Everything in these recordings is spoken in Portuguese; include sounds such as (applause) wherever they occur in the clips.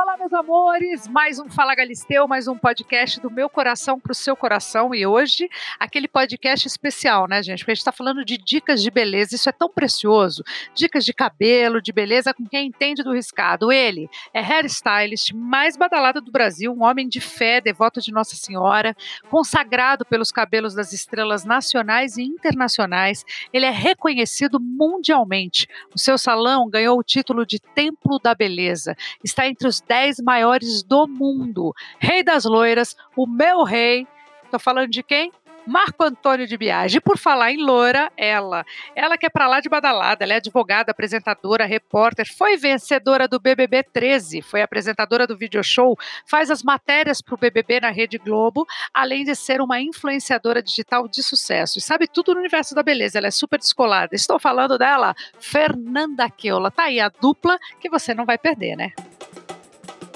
Fall Olá, meus amores! Mais um Fala Galisteu, mais um podcast do meu coração para o seu coração. E hoje, aquele podcast especial, né, gente? Porque a gente está falando de dicas de beleza, isso é tão precioso. Dicas de cabelo, de beleza, com quem entende do riscado. Ele é hairstylist mais badalado do Brasil, um homem de fé, devoto de Nossa Senhora, consagrado pelos cabelos das estrelas nacionais e internacionais. Ele é reconhecido mundialmente. O seu salão ganhou o título de Templo da Beleza. Está entre os 10 maiores do mundo. Rei das loiras, o meu rei. Tô falando de quem? Marco Antônio de Biagi. E por falar em loura, ela. Ela que é pra lá de badalada, ela é advogada, apresentadora, repórter, foi vencedora do BBB 13, foi apresentadora do video show, faz as matérias pro BBB na Rede Globo, além de ser uma influenciadora digital de sucesso. E sabe tudo no universo da beleza, ela é super descolada. Estou falando dela, Fernanda Keula. Tá aí a dupla que você não vai perder, né?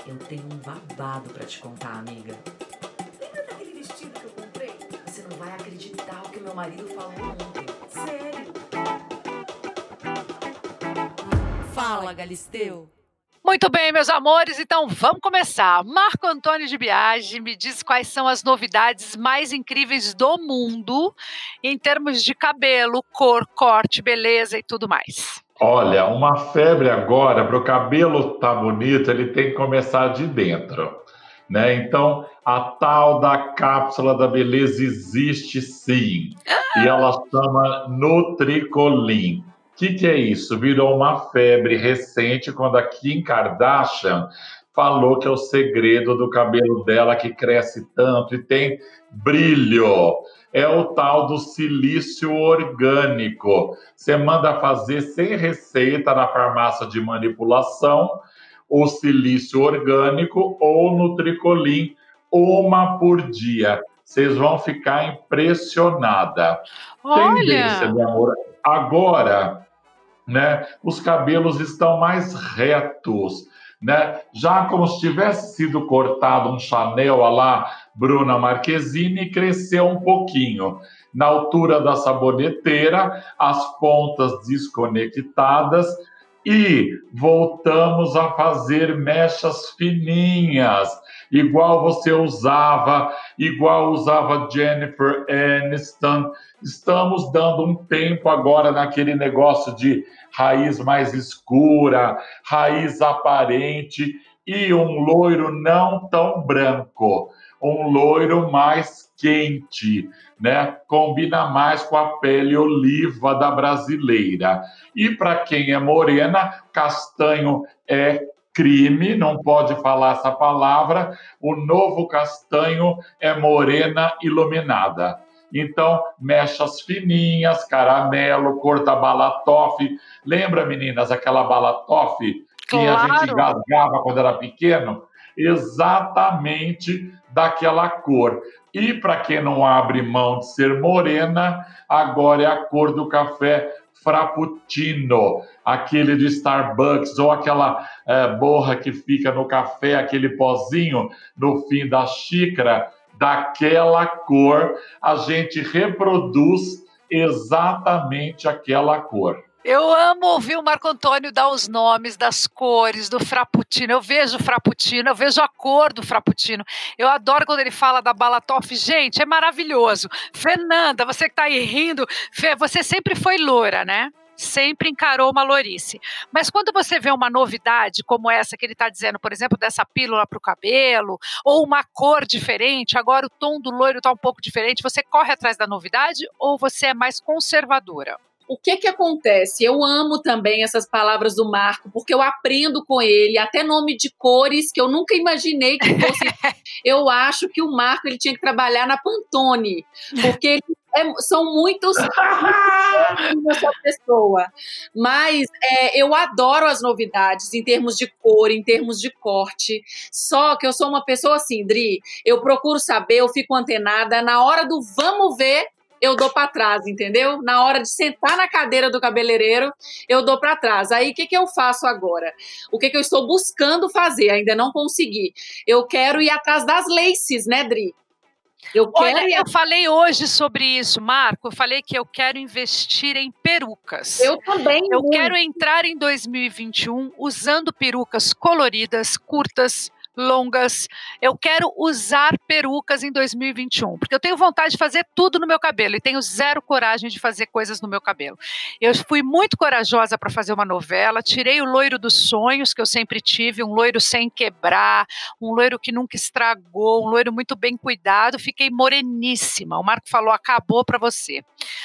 Eu tenho um babado pra te contar, amiga. Lembra daquele vestido que eu comprei? Você não vai acreditar o que meu marido falou ontem. Sério? Fala, Galisteu. Muito bem, meus amores, então vamos começar. Marco Antônio de Biagi me diz quais são as novidades mais incríveis do mundo em termos de cabelo, cor, corte, beleza e tudo mais. Olha, uma febre agora para o cabelo tá bonito, ele tem que começar de dentro, né? Então, a tal da cápsula da beleza existe sim, e ela chama Nutricolin. O que, que é isso? Virou uma febre recente quando a Kim Kardashian falou que é o segredo do cabelo dela que cresce tanto e tem brilho é o tal do silício orgânico. Você manda fazer sem receita na farmácia de manipulação o silício orgânico ou no tricolim, uma por dia. Vocês vão ficar impressionada. Olha! Tendência, meu amor. Agora, né, os cabelos estão mais retos né? Já como se tivesse sido cortado um Chanel lá Bruna Marquezine, cresceu um pouquinho. Na altura da saboneteira, as pontas desconectadas e voltamos a fazer mechas fininhas, igual você usava, igual usava Jennifer Aniston. Estamos dando um tempo agora naquele negócio de raiz mais escura, raiz aparente e um loiro não tão branco, um loiro mais quente, né? Combina mais com a pele oliva da brasileira. E para quem é morena, castanho é crime, não pode falar essa palavra. O novo castanho é morena iluminada. Então, mechas fininhas, caramelo, cor da balatoff. Lembra, meninas, aquela balatoff que Claro. a gente gasgava quando era pequeno? Exatamente daquela cor. E para quem não abre mão de ser morena, agora é a cor do café frappuccino, aquele do Starbucks, ou aquela eh, borra que fica no café, aquele pozinho no fim da xícara, daquela cor, a gente reproduz exatamente aquela cor. Eu amo ouvir o Marco Antônio dar os nomes das cores do frappuccino. Eu vejo o frappuccino, eu vejo a cor do frappuccino. Eu adoro quando ele fala da balatoff. Gente, é maravilhoso. Fernanda, você que está aí rindo, você sempre foi loura, né? Sempre encarou uma lourice. Mas quando você vê uma novidade como essa que ele está dizendo, por exemplo, dessa pílula para o cabelo, ou uma cor diferente, agora o tom do loiro está um pouco diferente, você corre atrás da novidade ou você é mais conservadora? O que que acontece? Eu amo também essas palavras do Marco, porque eu aprendo com ele, até nome de cores que eu nunca imaginei que fosse. (laughs) eu acho que o Marco ele tinha que trabalhar na Pantone, porque ele é- são muitos (laughs) essa pessoa. Mas é, eu adoro as novidades em termos de cor, em termos de corte. Só que eu sou uma pessoa assim, Dri, eu procuro saber, eu fico antenada. Na hora do vamos ver, eu dou para trás, entendeu? Na hora de sentar na cadeira do cabeleireiro, eu dou para trás. Aí o que, que eu faço agora? O que, que eu estou buscando fazer? Ainda não consegui. Eu quero ir atrás das laces, né, Dri? Eu quero. Olha, eu falei hoje sobre isso, Marco. Eu falei que eu quero investir em perucas. Eu também. Eu quero entrar em 2021 usando perucas coloridas, curtas, longas. Eu quero usar perucas em 2021, porque eu tenho vontade de fazer tudo no meu cabelo e tenho zero coragem de fazer coisas no meu cabelo. Eu fui muito corajosa para fazer uma novela, tirei o loiro dos sonhos que eu sempre tive, um loiro sem quebrar, um loiro que nunca estragou, um loiro muito bem cuidado, fiquei moreníssima. O Marco falou: "Acabou para você".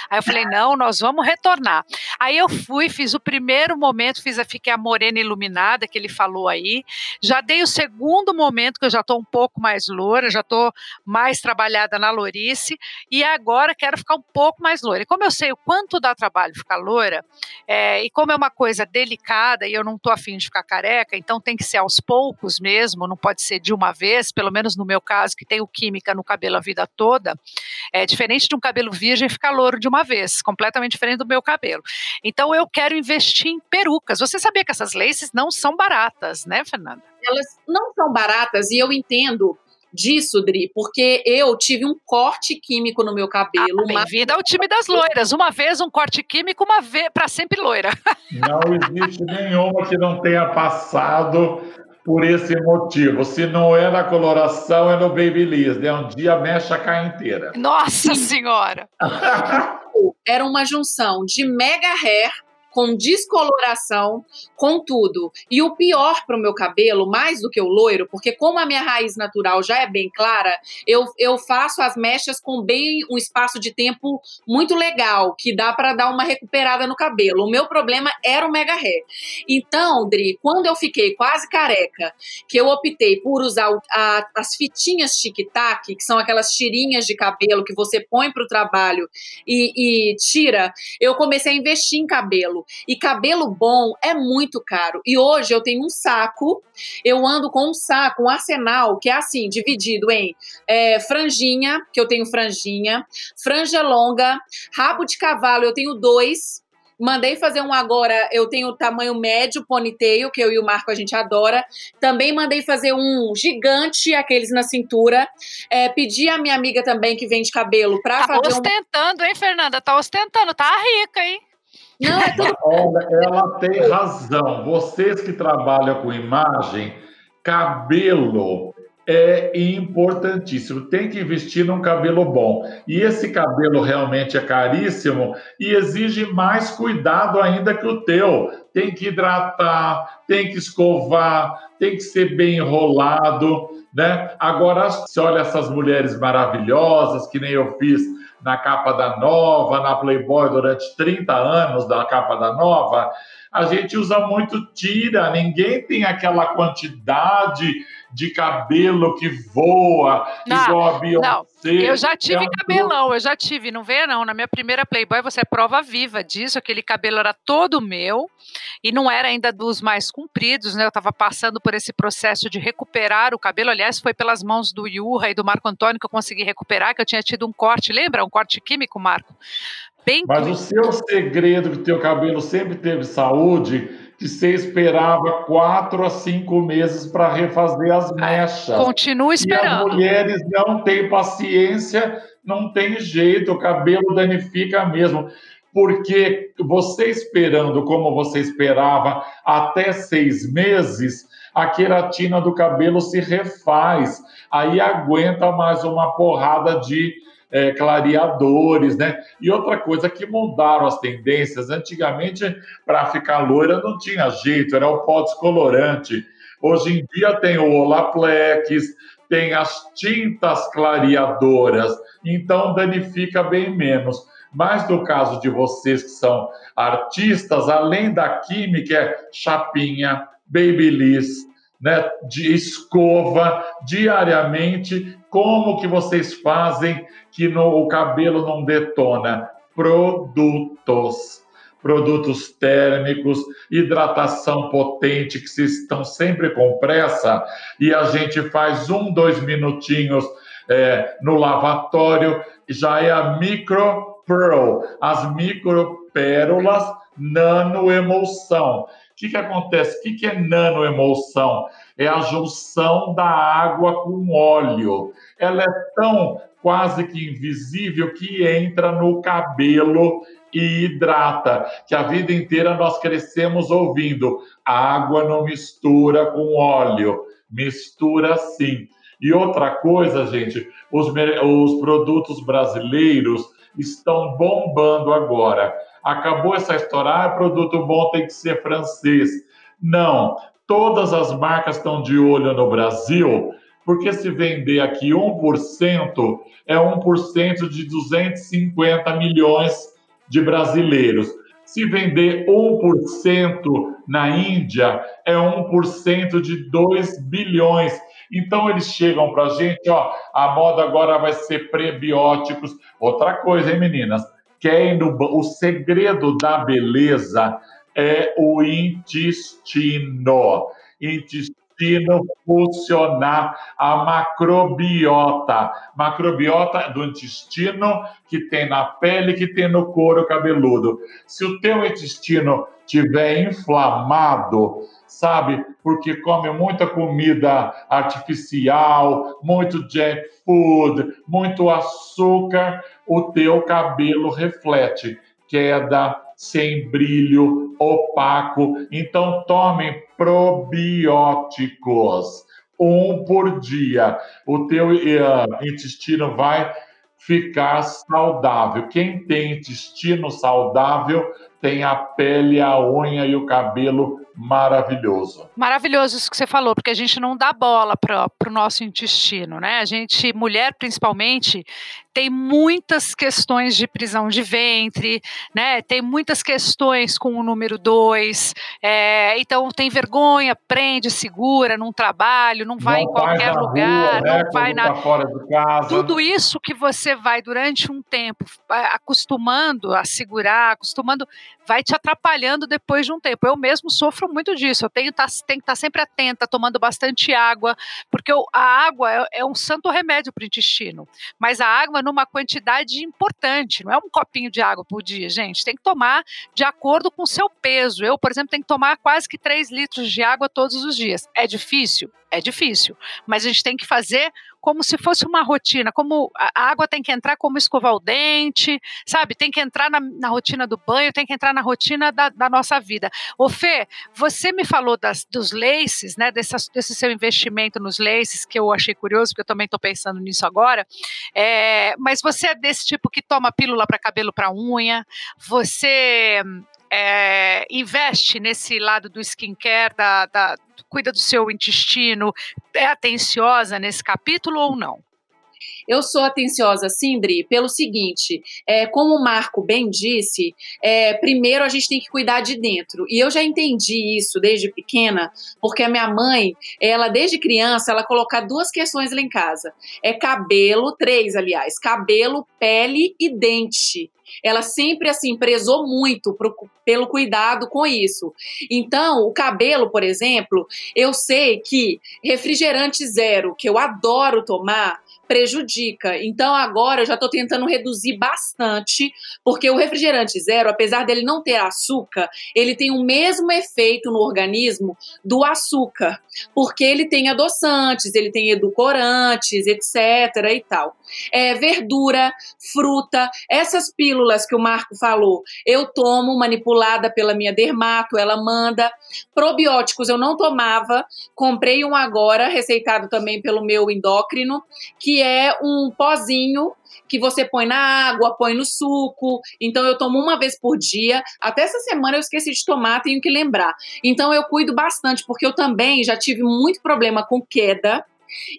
Aí eu falei: "Não, nós vamos retornar". Aí eu fui, fiz o primeiro momento, fiz a fiquei a morena iluminada que ele falou aí. Já dei o segundo momento que eu já estou um pouco mais loura, já estou mais trabalhada na lourice e agora quero ficar um pouco mais loira. E como eu sei o quanto dá trabalho ficar loira, é, e como é uma coisa delicada e eu não estou afim de ficar careca, então tem que ser aos poucos mesmo, não pode ser de uma vez, pelo menos no meu caso, que tenho química no cabelo a vida toda, é diferente de um cabelo virgem ficar louro de uma vez, completamente diferente do meu cabelo. Então eu quero investir em perucas. Você sabia que essas laces não são baratas, né, Fernanda? elas não são baratas e eu entendo disso, Dri, porque eu tive um corte químico no meu cabelo. Ah, Bem-vinda ao time das loiras. Uma vez um corte químico, uma vez para sempre loira. Não existe nenhuma que não tenha passado por esse motivo. Se não é na coloração, é no Babyliss. Né? Um dia a mecha cai inteira. Nossa Senhora! (laughs) Era uma junção de mega hair com descoloração, com tudo. E o pior para o meu cabelo, mais do que o loiro, porque como a minha raiz natural já é bem clara, eu, eu faço as mechas com bem um espaço de tempo muito legal, que dá para dar uma recuperada no cabelo. O meu problema era o mega hair. Então, Dri, quando eu fiquei quase careca, que eu optei por usar a, as fitinhas tic-tac, que são aquelas tirinhas de cabelo que você põe para o trabalho e, e tira, eu comecei a investir em cabelo. E cabelo bom é muito caro. E hoje eu tenho um saco, eu ando com um saco, um arsenal, que é assim, dividido em é, franjinha, que eu tenho franjinha, franja longa, rabo de cavalo, eu tenho dois. Mandei fazer um agora, eu tenho o tamanho médio, ponytail, que eu e o Marco a gente adora. Também mandei fazer um gigante, aqueles na cintura. É, pedi a minha amiga também que vende cabelo pra tá fazer ostentando, um... hein, Fernanda? Tá ostentando, tá rica, hein? Não, é tudo... Olha, ela tem razão. Vocês que trabalham com imagem, cabelo é importantíssimo. Tem que investir num cabelo bom. E esse cabelo realmente é caríssimo e exige mais cuidado ainda que o teu. Tem que hidratar, tem que escovar, tem que ser bem enrolado, né? Agora, se olha essas mulheres maravilhosas, que nem eu fiz na capa da Nova, na Playboy durante 30 anos da capa da Nova, a gente usa muito tira, ninguém tem aquela quantidade de cabelo que voa, não, igual a Beyoncé. Não. Eu já tive é cabelão, eu já tive, não vê não, na minha primeira Playboy você é prova viva disso, aquele cabelo era todo meu e não era ainda dos mais compridos, né? Eu estava passando por esse processo de recuperar o cabelo, aliás, foi pelas mãos do Yurra e do Marco Antônio que eu consegui recuperar, que eu tinha tido um corte, lembra? Um corte químico, Marco? Bem Mas o seu segredo que teu cabelo sempre teve saúde que você esperava quatro a cinco meses para refazer as mechas. Continua esperando. E as mulheres não têm paciência, não tem jeito, o cabelo danifica mesmo. Porque você esperando como você esperava até seis meses, a queratina do cabelo se refaz, aí aguenta mais uma porrada de é, clareadores, né? E outra coisa que mudaram as tendências. Antigamente, para ficar loira não tinha jeito, era o pó descolorante. Hoje em dia tem o Olaplex, tem as tintas clareadoras, então danifica bem menos. Mas no caso de vocês que são artistas, além da química, é chapinha, babyliss, né, de escova diariamente. Como que vocês fazem que no, o cabelo não detona? Produtos. Produtos térmicos, hidratação potente, que vocês estão sempre com pressa, e a gente faz um, dois minutinhos é, no lavatório, já é a Micro Pearl, as micropérolas nanoemulsão que, que acontece? O que, que é nanoemulsão? É a junção da água com óleo. Ela é tão quase que invisível que entra no cabelo e hidrata, que a vida inteira nós crescemos ouvindo: água não mistura com óleo, mistura sim. E outra coisa, gente, os, os produtos brasileiros estão bombando agora. Acabou essa história, ah, produto bom tem que ser francês. Não, todas as marcas estão de olho no Brasil, porque se vender aqui 1%, é 1% de 250 milhões de brasileiros. Se vender 1% na Índia, é 1% de 2 bilhões. Então eles chegam para a gente, ó, a moda agora vai ser prebióticos. Outra coisa, hein, meninas? Quem no, o segredo da beleza é o intestino. Intestino funcionar, a macrobiota. Macrobiota do intestino que tem na pele, que tem no couro cabeludo. Se o teu intestino tiver inflamado, sabe? Porque come muita comida artificial, muito junk food, muito açúcar, o teu cabelo reflete queda, sem brilho, opaco. Então, tomem probióticos, um por dia. O teu uh, intestino vai ficar saudável. Quem tem intestino saudável tem a pele, a unha e o cabelo maravilhoso. Maravilhoso isso que você falou, porque a gente não dá bola para o nosso intestino, né? A gente, mulher principalmente, tem muitas questões de prisão de ventre, né? Tem muitas questões com o número dois, é, então tem vergonha, prende, segura num trabalho, não vai não em qualquer lugar, rua, né? não vai na. Tá fora de casa. Tudo isso que você vai durante um tempo acostumando a segurar, acostumando, vai te atrapalhando depois de um tempo. Eu mesmo sofro muito disso. Eu tenho, tá, tenho que estar tá sempre atenta, tomando bastante água, porque a água é, é um santo remédio para o intestino. Mas a água numa quantidade importante, não é um copinho de água por dia, gente. Tem que tomar de acordo com o seu peso. Eu, por exemplo, tenho que tomar quase que 3 litros de água todos os dias. É difícil? É difícil. Mas a gente tem que fazer como se fosse uma rotina, como a água tem que entrar como escovar o dente, sabe? Tem que entrar na, na rotina do banho, tem que entrar na rotina da, da, nossa vida. Ô Fê, você me falou das, dos laces, né? Desse, seu investimento nos laces, que eu achei curioso, porque eu também estou pensando nisso agora. É, mas você é desse tipo que toma pílula para cabelo para unha, você é, investe nesse lado do skincare, da, da, cuida do seu intestino, é atenciosa nesse capítulo ou não? Eu sou atenciosa, Sindri, pelo seguinte: é, como o Marco bem disse, é, primeiro a gente tem que cuidar de dentro. E eu já entendi isso desde pequena, porque a minha mãe, ela desde criança, ela coloca duas questões lá em casa: é cabelo, três, aliás, cabelo, pele e dente ela sempre assim prezou muito pro, pelo cuidado com isso. Então, o cabelo, por exemplo, eu sei que refrigerante zero, que eu adoro tomar, prejudica. Então agora eu já estou tentando reduzir bastante, porque o refrigerante zero, apesar dele não ter açúcar, ele tem o mesmo efeito no organismo do açúcar, porque ele tem adoçantes, ele tem edulcorantes, etc. e tal. É, verdura, fruta, essas pílulas que o Marco falou, eu tomo manipulada pela minha dermato, ela manda. Probióticos eu não tomava, comprei um agora, receitado também pelo meu endócrino, que é um pozinho que você põe na água, põe no suco. Então eu tomo uma vez por dia. Até essa semana eu esqueci de tomar, tenho que lembrar. Então eu cuido bastante, porque eu também já tive muito problema com queda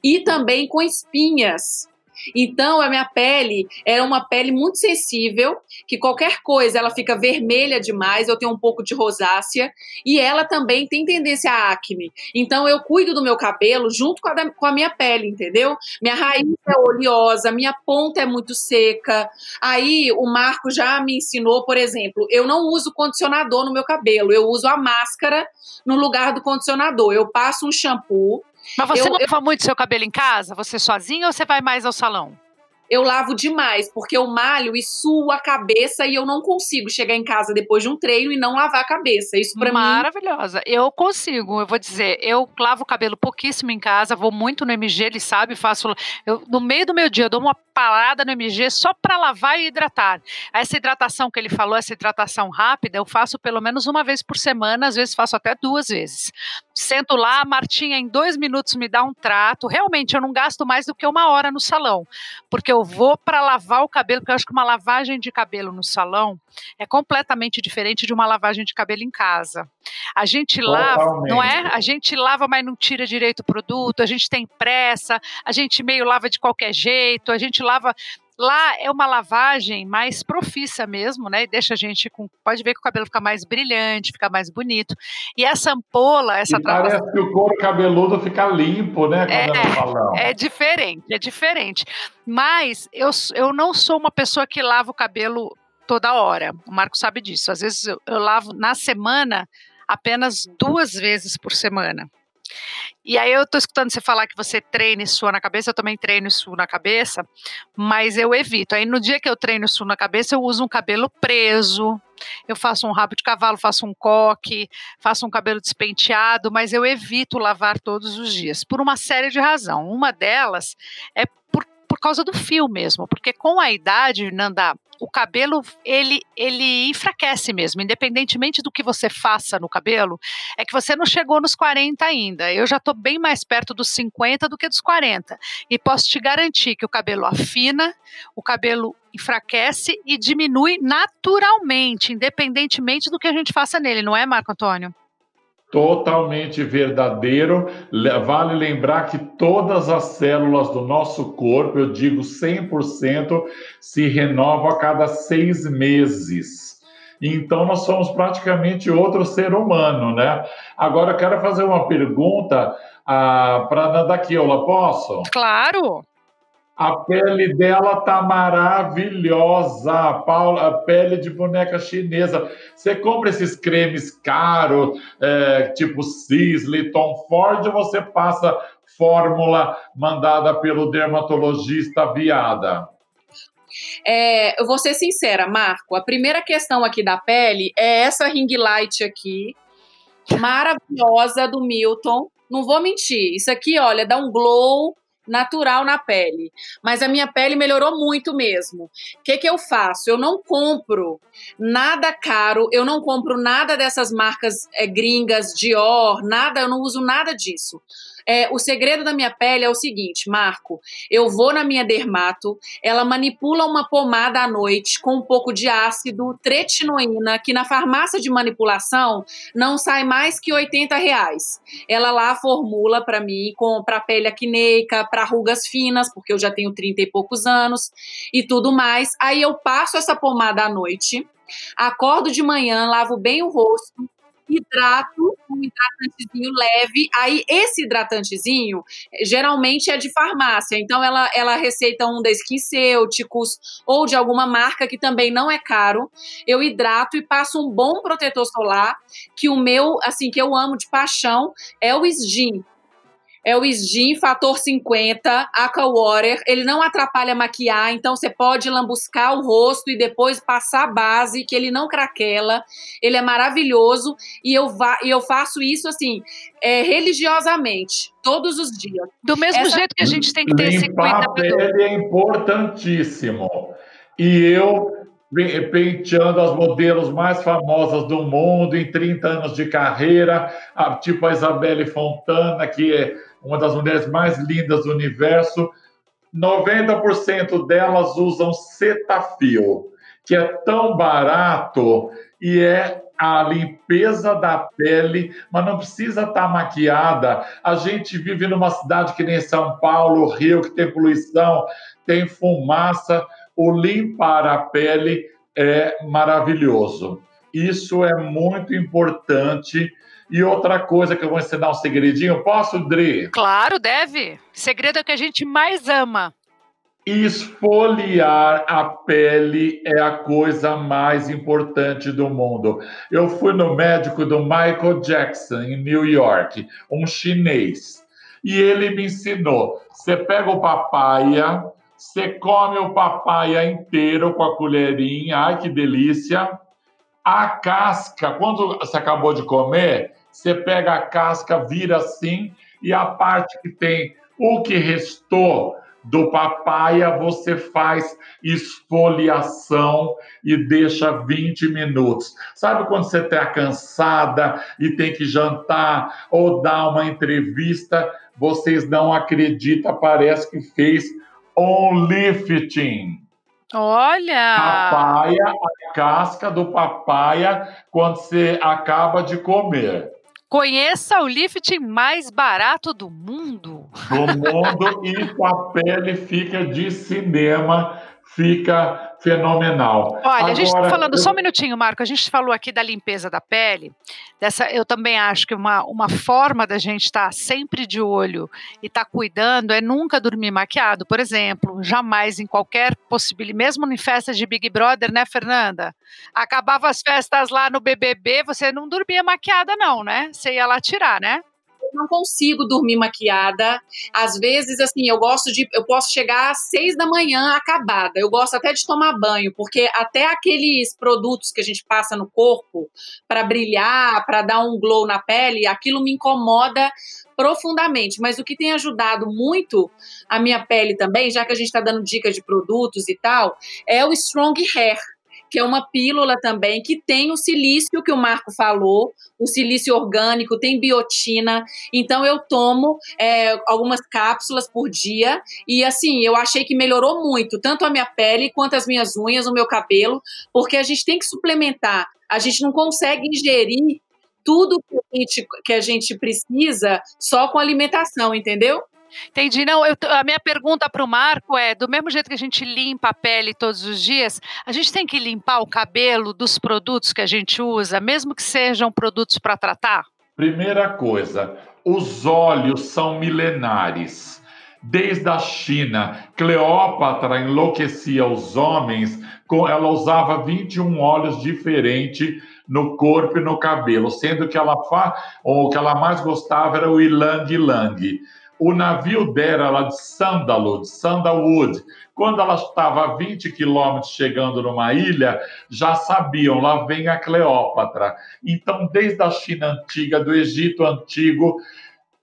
e também com espinhas. Então, a minha pele era uma pele muito sensível, que qualquer coisa ela fica vermelha demais, eu tenho um pouco de rosácea, e ela também tem tendência a acne. Então, eu cuido do meu cabelo junto com a, da, com a minha pele, entendeu? Minha raiz é oleosa, minha ponta é muito seca. Aí, o Marco já me ensinou, por exemplo, eu não uso condicionador no meu cabelo, eu uso a máscara no lugar do condicionador. Eu passo um shampoo mas você eu, lava eu... muito seu cabelo em casa? Você sozinha ou você vai mais ao salão? Eu lavo demais, porque eu malho e suo a cabeça e eu não consigo chegar em casa depois de um treino e não lavar a cabeça. Isso para mim. Maravilhosa. Eu consigo, eu vou dizer, eu lavo o cabelo pouquíssimo em casa, vou muito no MG, ele sabe, faço. Eu, no meio do meu dia, eu dou uma parada no MG só para lavar e hidratar. Essa hidratação que ele falou, essa hidratação rápida, eu faço pelo menos uma vez por semana, às vezes faço até duas vezes. Sento lá, a Martinha em dois minutos me dá um trato. Realmente, eu não gasto mais do que uma hora no salão, porque eu vou para lavar o cabelo, porque eu acho que uma lavagem de cabelo no salão é completamente diferente de uma lavagem de cabelo em casa. A gente lava, não é? A gente lava, mas não tira direito o produto, a gente tem pressa, a gente meio lava de qualquer jeito, a gente lava Lá é uma lavagem mais profissa mesmo, né? E deixa a gente com. Pode ver que o cabelo fica mais brilhante, fica mais bonito. E essa ampola, essa e Parece que o couro cabeludo fica limpo, né? É, é diferente, é diferente. Mas eu, eu não sou uma pessoa que lava o cabelo toda hora. O Marco sabe disso. Às vezes eu, eu lavo na semana apenas duas vezes por semana. E aí eu tô escutando você falar que você treina e sua na cabeça, eu também treino e suo na cabeça, mas eu evito. Aí no dia que eu treino e suo na cabeça, eu uso um cabelo preso, eu faço um rabo de cavalo, faço um coque, faço um cabelo despenteado, mas eu evito lavar todos os dias, por uma série de razões. Uma delas é por causa do fio mesmo, porque com a idade, Nanda, o cabelo ele, ele enfraquece mesmo, independentemente do que você faça no cabelo, é que você não chegou nos 40 ainda. Eu já estou bem mais perto dos 50 do que dos 40. E posso te garantir que o cabelo afina, o cabelo enfraquece e diminui naturalmente, independentemente do que a gente faça nele, não é, Marco Antônio? Totalmente verdadeiro. Vale lembrar que todas as células do nosso corpo, eu digo 100%, se renovam a cada seis meses. Então, nós somos praticamente outro ser humano, né? Agora, eu quero fazer uma pergunta ah, para a Nanda Kiola, posso? Claro! A pele dela tá maravilhosa, Paula, a pele de boneca chinesa. Você compra esses cremes caros, é, tipo Sisley, Tom Ford, ou você passa fórmula mandada pelo dermatologista viada? É, eu vou ser sincera, Marco. A primeira questão aqui da pele é essa ring light aqui, maravilhosa do Milton. Não vou mentir, isso aqui, olha, dá um glow natural na pele. Mas a minha pele melhorou muito mesmo. O que, que eu faço? Eu não compro nada caro, eu não compro nada dessas marcas é, gringas, Dior, nada, eu não uso nada disso. É, o segredo da minha pele é o seguinte, Marco. Eu vou na minha dermato, ela manipula uma pomada à noite com um pouco de ácido tretinoína, que na farmácia de manipulação não sai mais que 80 reais. Ela lá formula para mim, para pele acneica, para rugas finas, porque eu já tenho 30 e poucos anos e tudo mais. Aí eu passo essa pomada à noite. Acordo de manhã, lavo bem o rosto, hidrato, um hidratantezinho leve. Aí, esse hidratantezinho, geralmente é de farmácia. Então, ela, ela receita um da SkinCeuticals ou de alguma marca que também não é caro. Eu hidrato e passo um bom protetor solar, que o meu, assim, que eu amo de paixão, é o Sgin é o Sgin Fator 50 Aqua Water. Ele não atrapalha maquiar, então você pode lambuscar o rosto e depois passar a base, que ele não craquela. Ele é maravilhoso e eu, e eu faço isso assim, é, religiosamente, todos os dias. Do mesmo Essa... jeito que a gente tem que ter esse cuidado. A pele é importantíssimo. E eu penteando as modelos mais famosas do mundo em 30 anos de carreira, tipo a Isabelle Fontana, que é uma das mulheres mais lindas do universo, 90% delas usam Cetaphil, que é tão barato e é a limpeza da pele, mas não precisa estar tá maquiada. A gente vive numa cidade que nem São Paulo, Rio, que tem poluição, tem fumaça. O limpar a pele é maravilhoso. Isso é muito importante e outra coisa que eu vou ensinar um segredinho, posso, Dri? Claro, deve. Segredo é que a gente mais ama. Esfoliar a pele é a coisa mais importante do mundo. Eu fui no médico do Michael Jackson, em New York, um chinês. E ele me ensinou: você pega o papaya, Você come o papaya inteiro com a colherinha, ai que delícia. A casca, quando você acabou de comer, você pega a casca, vira assim, e a parte que tem o que restou do papaya, você faz esfoliação e deixa 20 minutos. Sabe quando você está cansada e tem que jantar ou dar uma entrevista? Vocês não acreditam, parece que fez um lifting. Olha! Papaya, a casca do papaya, quando você acaba de comer. Conheça o lifting mais barato do mundo. Do mundo e a pele fica de cinema, fica fenomenal. Olha, Agora, a gente está falando, eu... só um minutinho, Marco, a gente falou aqui da limpeza da pele, dessa, eu também acho que uma, uma forma da gente estar tá sempre de olho e estar tá cuidando é nunca dormir maquiado, por exemplo, jamais em qualquer possibilidade, mesmo em festas de Big Brother, né, Fernanda? Acabava as festas lá no BBB, você não dormia maquiada não, né? Você ia lá tirar, né? Não consigo dormir maquiada. Às vezes, assim, eu gosto de. Eu posso chegar às seis da manhã acabada. Eu gosto até de tomar banho, porque até aqueles produtos que a gente passa no corpo para brilhar, para dar um glow na pele, aquilo me incomoda profundamente. Mas o que tem ajudado muito a minha pele também, já que a gente está dando dicas de produtos e tal, é o Strong Hair que é uma pílula também que tem o silício que o Marco falou, o silício orgânico, tem biotina. Então eu tomo é, algumas cápsulas por dia e assim eu achei que melhorou muito tanto a minha pele quanto as minhas unhas, o meu cabelo, porque a gente tem que suplementar. A gente não consegue ingerir tudo que a gente, que a gente precisa só com alimentação, entendeu? Entendi. Não, eu, a minha pergunta para o Marco é: do mesmo jeito que a gente limpa a pele todos os dias, a gente tem que limpar o cabelo dos produtos que a gente usa, mesmo que sejam produtos para tratar? Primeira coisa, os óleos são milenares. Desde a China, Cleópatra enlouquecia os homens, ela usava 21 óleos diferentes no corpo e no cabelo, sendo que ela, o que ela mais gostava era o ilang ilang o navio dela lá de Sandalwood, Sandalwood, quando ela estava a 20 quilômetros chegando numa ilha, já sabiam, lá vem a Cleópatra. Então, desde a China antiga, do Egito antigo,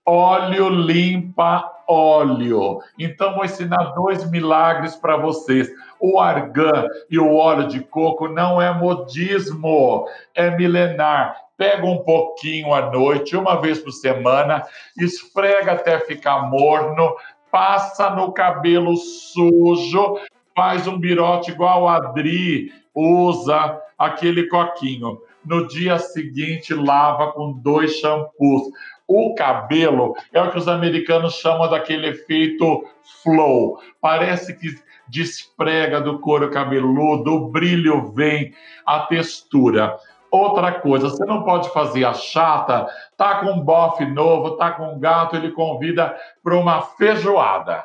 óleo limpa óleo. Então, vou ensinar dois milagres para vocês. O argan e o óleo de coco não é modismo, é milenar pega um pouquinho à noite, uma vez por semana, esfrega até ficar morno, passa no cabelo sujo, faz um birote igual a Adri usa aquele coquinho. No dia seguinte, lava com dois shampoos. O cabelo é o que os americanos chamam daquele efeito flow. Parece que desprega do couro cabeludo, o brilho vem, a textura. Outra coisa, você não pode fazer a chata, tá com um bofe novo, tá com um gato, ele convida para uma feijoada.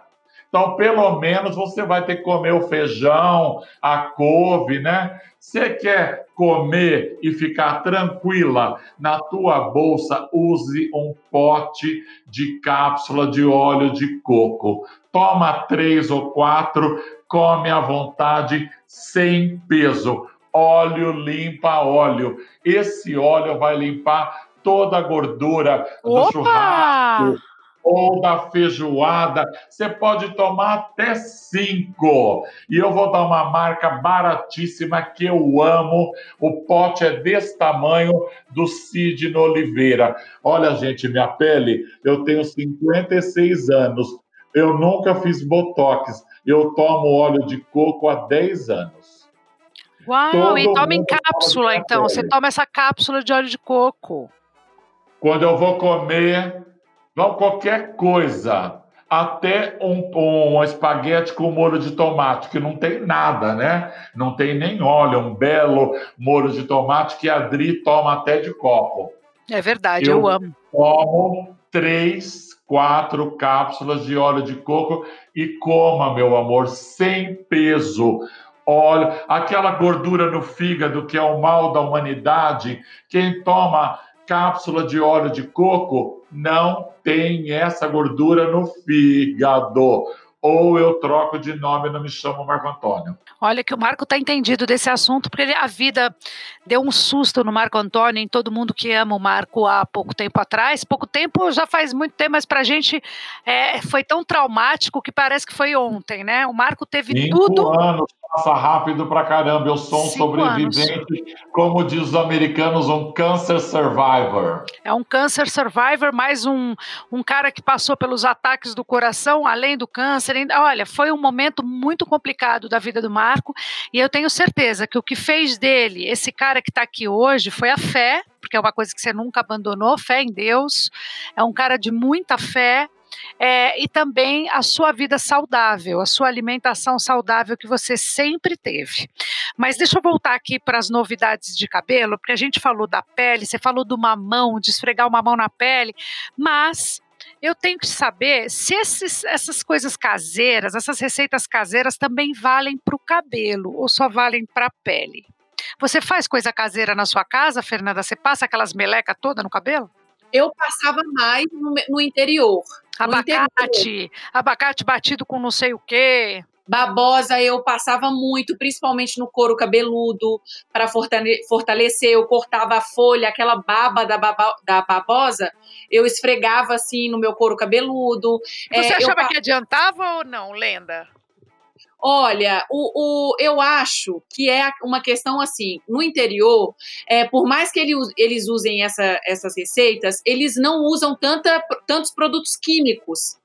Então, pelo menos você vai ter que comer o feijão, a couve, né? Você quer comer e ficar tranquila na tua bolsa, use um pote de cápsula de óleo de coco. Toma três ou quatro, come à vontade, sem peso óleo limpa óleo. Esse óleo vai limpar toda a gordura Opa! do churrasco ou da feijoada. Você pode tomar até cinco. E eu vou dar uma marca baratíssima que eu amo. O pote é desse tamanho do Sidney Oliveira. Olha, gente, minha pele, eu tenho 56 anos. Eu nunca fiz botox. Eu tomo óleo de coco há 10 anos. Uau, e toma em cápsula, então. Você toma essa cápsula de óleo de coco. Quando eu vou comer, não qualquer coisa, até um, um espaguete com molho de tomate, que não tem nada, né? Não tem nem óleo, um belo molho de tomate que a Adri toma até de copo. É verdade, eu, eu amo. Tomo três, quatro cápsulas de óleo de coco e coma, meu amor, sem peso óleo, aquela gordura no fígado que é o mal da humanidade. Quem toma cápsula de óleo de coco não tem essa gordura no fígado. ou eu troco de nome e não me chamo Marco Antônio. Olha que o Marco está entendido desse assunto, porque ele, a vida deu um susto no Marco Antônio, em todo mundo que ama o Marco há pouco tempo atrás. Pouco tempo já faz muito tempo, mas para a gente é, foi tão traumático que parece que foi ontem, né? O Marco teve Cinco tudo. anos passa rápido pra caramba. Eu sou um Cinco sobrevivente, como diz os americanos, um cancer survivor. É um câncer survivor, mais um, um cara que passou pelos ataques do coração, além do câncer. Olha, foi um momento muito complicado da vida do Marco, e eu tenho certeza que o que fez dele, esse cara que está aqui hoje, foi a fé, porque é uma coisa que você nunca abandonou, fé em Deus. É um cara de muita fé. É, e também a sua vida saudável, a sua alimentação saudável que você sempre teve. Mas deixa eu voltar aqui para as novidades de cabelo, porque a gente falou da pele, você falou do mamão, de esfregar o mamão na pele, mas eu tenho que saber se esses- essas coisas caseiras, essas receitas caseiras também valem para o cabelo ou só valem para a pele. Você faz coisa caseira na sua casa, Fernanda? Você passa aquelas meleca toda no cabelo? Eu passava mais no, no interior. No interior. Abacate, abacate batido com não sei o quê. Babosa eu passava muito, principalmente no couro cabeludo, para fortalecer. Eu cortava a folha, aquela baba da, baba- da babosa, eu esfregava assim no meu couro cabeludo. Você É, eu achava pa- que adiantava ou não, Lenda? Olha, o, o- eu acho que é uma questão assim, no interior, é, por mais que ele eles usem essa- essas receitas, eles não usam tanta- tantos produtos químicos.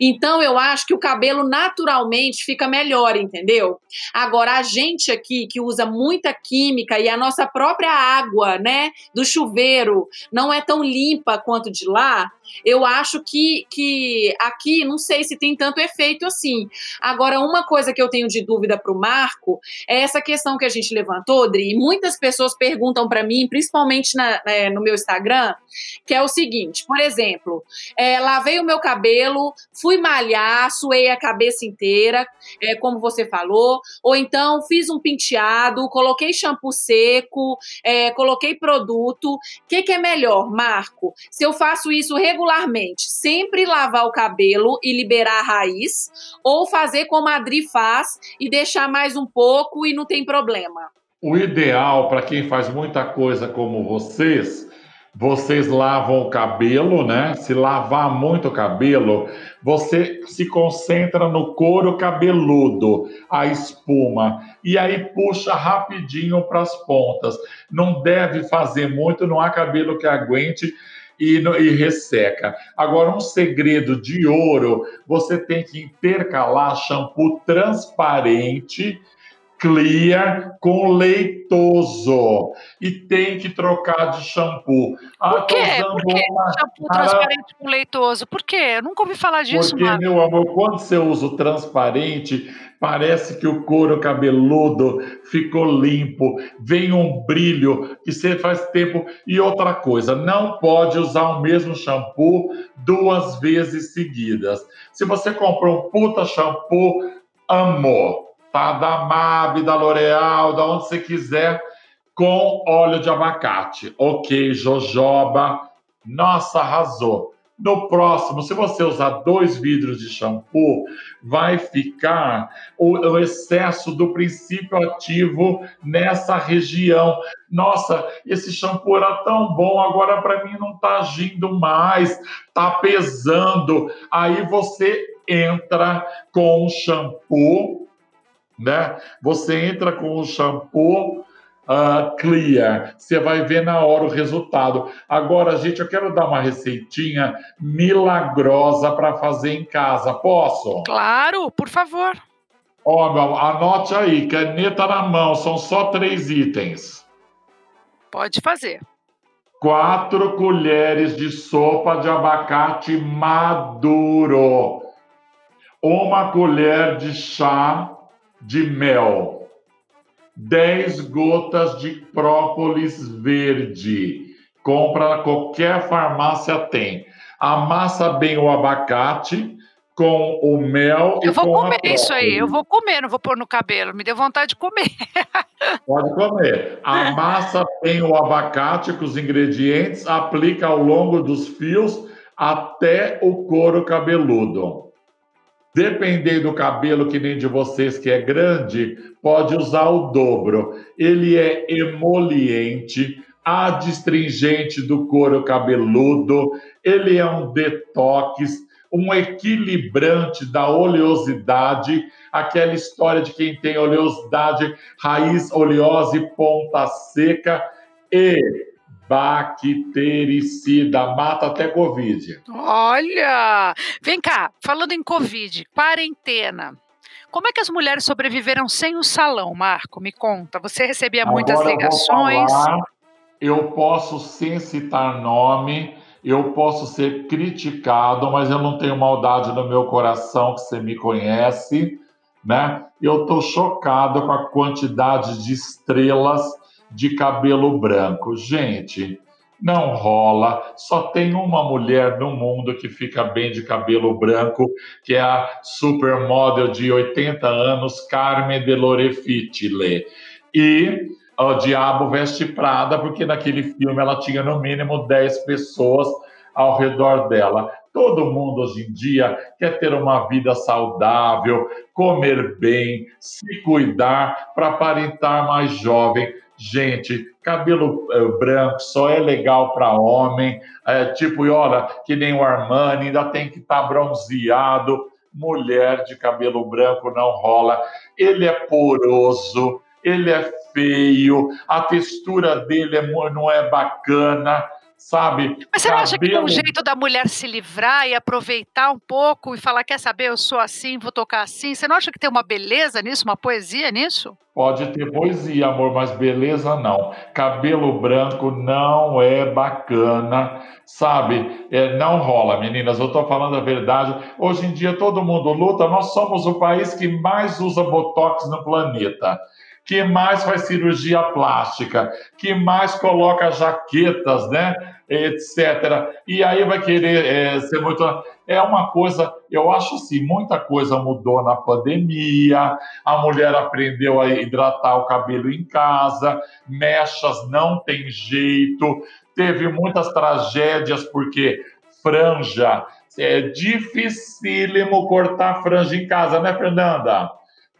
Então, eu acho que o cabelo naturalmente fica melhor, entendeu? Agora, a gente aqui que usa muita química e a nossa própria água, né, do chuveiro, não é tão limpa quanto de lá, eu acho que, que aqui não sei se tem tanto efeito assim. Agora, uma coisa que eu tenho de dúvida para o Marco é essa questão que a gente levantou, Dri, e muitas pessoas perguntam para mim, principalmente na- é, no meu Instagram, que é o seguinte: por exemplo, é, lavei o meu cabelo, fui malhar, suei a cabeça inteira, é, como você falou, ou então fiz um penteado, coloquei shampoo seco, é, coloquei produto. O que, que é melhor, Marco? Se eu faço isso regularmente, sempre lavar o cabelo e liberar a raiz, ou fazer como a Adri faz e deixar mais um pouco e não tem problema? O ideal para quem faz muita coisa como vocês, vocês lavam o cabelo, né? Se lavar muito o cabelo, você se concentra no couro cabeludo, a espuma, e aí puxa rapidinho para as pontas. Não deve fazer muito, não há cabelo que aguente e, e resseca. Agora, um segredo de ouro: você tem que intercalar shampoo transparente clear com leitoso e tem que trocar de shampoo. Ah, Por quê? Por uma- Shampoo transparente com leitoso. Por quê? Eu nunca ouvi falar disso, Porque, Marco. meu amor, quando você usa o transparente, parece que o couro cabeludo ficou limpo, vem um brilho que você faz tempo. E outra coisa, não pode usar o mesmo shampoo duas vezes seguidas. Se você comprou um puta shampoo, amor, tá? Da MAB, da L'Oreal, da onde você quiser, com óleo de abacate. Ok, jojoba. Nossa, arrasou. No próximo, se você usar dois vidros de shampoo, vai ficar o, o excesso do princípio ativo nessa região. Nossa, esse shampoo era tão bom, agora para mim não está agindo mais, está pesando. Aí você entra com o shampoo, né? Você entra com o shampoo ah, clear. Você vai ver na hora o resultado. Agora, gente, eu quero dar uma receitinha milagrosa para fazer em casa. Posso? Claro, por favor. Ó, meu, anote aí, caneta na mão, são só três itens. Pode fazer. Quatro colheres de sopa de abacate maduro. Uma colher de chá de mel. 10 gotas de própolis verde. Compra qualquer farmácia tem. Amassa bem o abacate com o mel e Eu vou com a comer isso aí. Eu vou comer, não vou pôr no cabelo. Me deu vontade de comer. (laughs) Pode comer. Amassa bem o abacate com os ingredientes, aplica ao longo dos fios até o couro cabeludo. Dependendo do cabelo, que nem de vocês, que é grande, pode usar o dobro. Ele é emoliente, adstringente do couro cabeludo, ele é um detox, um equilibrante da oleosidade, aquela história de quem tem oleosidade, raiz oleosa e ponta seca, e bactericida, mata até Covid. Olha! Vem cá, falando em Covid, quarentena. Como é que as mulheres sobreviveram sem o salão, Marco? Me conta. Você recebia Agora muitas ligações? Eu, falar, eu posso, sem citar nome, eu posso ser criticado, mas eu não tenho maldade no meu coração, que você me conhece, né? Eu estou chocado com a quantidade de estrelas de cabelo branco. Gente, não rola. Só tem uma mulher no mundo que fica bem de cabelo branco, que é a supermodel de 80 anos, Carmen de Lorefitile. E o Diabo Veste Prada, porque naquele filme ela tinha no mínimo 10 pessoas ao redor dela. Todo mundo hoje em dia quer ter uma vida saudável, comer bem, se cuidar para aparentar mais jovem. Gente, cabelo é, branco só é legal para homem, é, tipo, e olha, que nem o Armani, ainda tem que estar tá bronzeado. Mulher de cabelo branco não rola. Ele é poroso, ele é feio, a textura dele é, não é bacana sabe? Mas você não acha que tem um jeito da mulher se livrar e aproveitar um pouco e falar, quer saber, eu sou assim, vou tocar assim? Você não acha que tem uma beleza nisso, uma poesia nisso? Pode ter poesia, amor, mas beleza não. Cabelo branco não é bacana, sabe? É, não rola, meninas. Eu tô falando a verdade. Hoje em dia todo mundo luta. Nós somos o país que mais usa botox no planeta que mais faz cirurgia plástica, que mais coloca jaquetas, né, etc. E aí vai querer é, ser muito. É uma coisa, eu acho assim, muita coisa mudou na pandemia, a mulher aprendeu a hidratar o cabelo em casa, mechas não tem jeito, teve muitas tragédias porque franja. É dificílimo cortar franja em casa, né, Fernanda?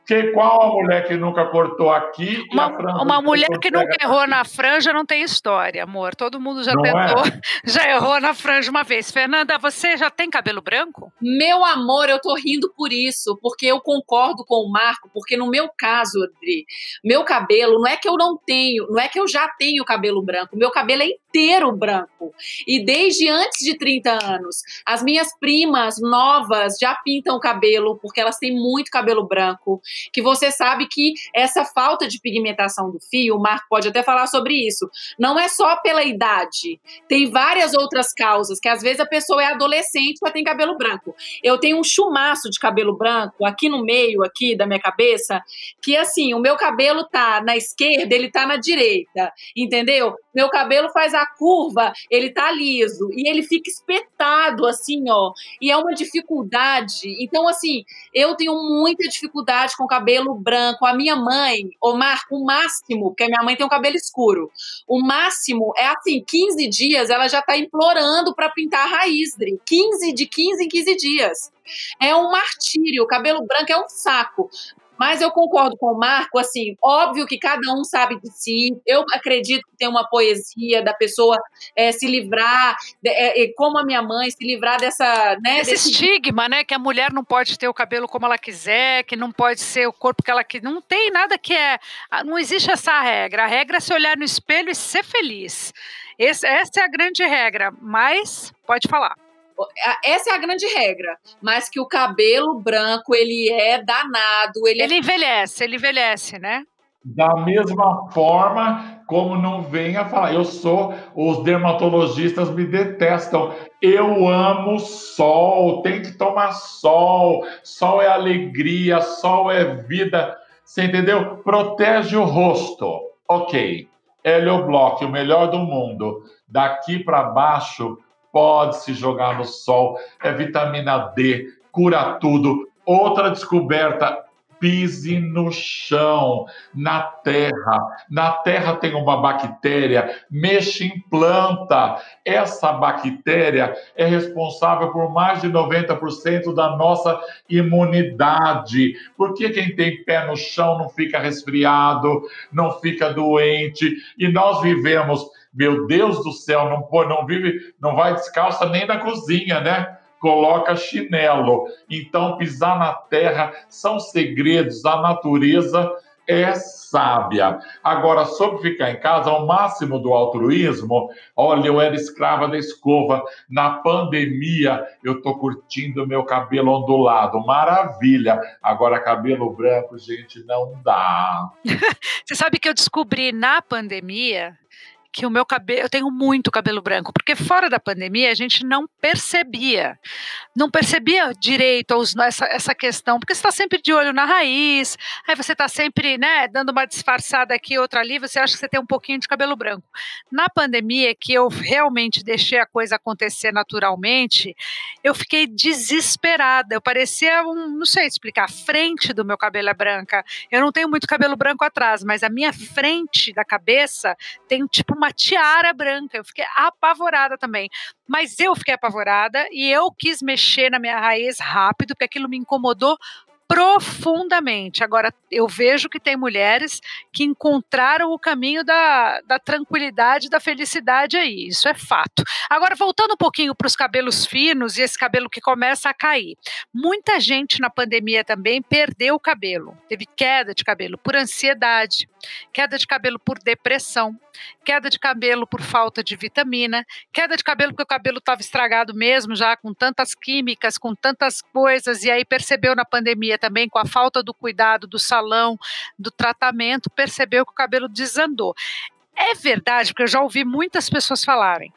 Que qual a mulher que nunca cortou aqui? Uma, uma mulher que nunca errou na franja não tem história, amor. Todo mundo já não tentou, é? (laughs) já errou na franja uma vez. Fernanda, você já tem cabelo branco? Meu amor, eu tô rindo por isso, porque eu concordo com o Marco, porque no meu caso, Adri, meu cabelo não é que eu não tenho, não é que eu já tenho cabelo branco, meu cabelo é inteiro branco. E desde antes de 30 anos, as minhas primas novas já pintam o cabelo, porque elas têm muito cabelo branco que você sabe que essa falta de pigmentação do fio, o Marco pode até falar sobre isso, não é só pela idade, tem várias outras causas, que às vezes a pessoa é adolescente e tem cabelo branco. Eu tenho um chumaço de cabelo branco aqui no meio aqui da minha cabeça, que assim, o meu cabelo tá na esquerda, ele tá na direita, entendeu? Meu cabelo faz a curva, ele tá liso e ele fica espetado assim, ó, e é uma dificuldade. Então assim, eu tenho muita dificuldade com cabelo branco. A minha mãe, Omar, o máximo, porque a minha mãe tem um cabelo escuro, o máximo é assim, 15 dias ela já tá implorando para pintar a raiz, Dri. 15 de 15 em 15 dias. É um martírio, o cabelo branco é um saco. Mas eu concordo com o Marco, assim, óbvio que cada um sabe de si. Eu acredito que tem uma poesia da pessoa é, se livrar, é, é, como a minha mãe, se livrar dessa. Né, Esse desse... estigma, né? Que a mulher não pode ter o cabelo como ela quiser, que não pode ser o corpo que ela quiser. Não tem nada que é. Ah, não existe essa regra. A regra é se olhar no espelho e ser feliz. Esse, essa é a grande regra. Mas, pode falar essa é a grande regra, mas que o cabelo branco ele é danado, ele, ele é... envelhece, ele envelhece, né? Da mesma forma como não venha falar, eu sou, os dermatologistas me detestam. Eu amo sol, tem que tomar sol. Sol é alegria, sol é vida. Você entendeu? Protege o rosto. Ok. Helioblock, o melhor do mundo. Daqui para baixo, pode se jogar no sol, é vitamina D, cura tudo. Outra descoberta pise no chão, na terra. Na terra tem uma bactéria, mexa em planta. Essa bactéria é responsável por mais de 90% da nossa imunidade. Por que quem tem pé no chão não fica resfriado, não fica doente? E nós vivemos, meu Deus do céu, não, não vive, não vai descalça nem na cozinha, né? coloca chinelo. Então, pisar na terra são segredos, a natureza é sábia. Agora, sobre ficar em casa, ao máximo do altruísmo, olha, eu era escrava da escova. Na pandemia, eu tô curtindo meu cabelo ondulado. Maravilha. Agora, cabelo branco, gente, não dá. (laughs) Você sabe que eu descobri na pandemia que o meu cabelo, eu tenho muito cabelo branco, porque fora da pandemia a gente não percebia, não percebia direito essa, essa questão, porque você está sempre de olho na raiz, aí você está sempre, né, dando uma disfarçada aqui, outra ali, você acha que você tem um pouquinho de cabelo branco. Na pandemia, que eu realmente deixei a coisa acontecer naturalmente, eu fiquei desesperada, eu parecia um, não sei explicar, a frente do meu cabelo é branca, eu não tenho muito cabelo branco atrás, mas a minha frente da cabeça tem tipo uma uma tiara branca. Eu fiquei apavorada também. Mas eu fiquei apavorada e eu quis mexer na minha raiz rápido, porque aquilo me incomodou profundamente. Agora, eu vejo que tem mulheres que encontraram o caminho da, da tranquilidade, da felicidade aí, isso é fato. Agora, voltando um pouquinho para os cabelos finos e esse cabelo que começa a cair. Muita gente na pandemia também perdeu o cabelo, teve queda de cabelo por ansiedade, queda de cabelo por depressão, queda de cabelo por falta de vitamina, queda de cabelo porque o cabelo estava estragado mesmo, já com tantas químicas, com tantas coisas, e aí percebeu na pandemia também, com a falta do cuidado do salão, do tratamento, percebeu que o cabelo desandou. É verdade, porque eu já ouvi muitas pessoas falarem.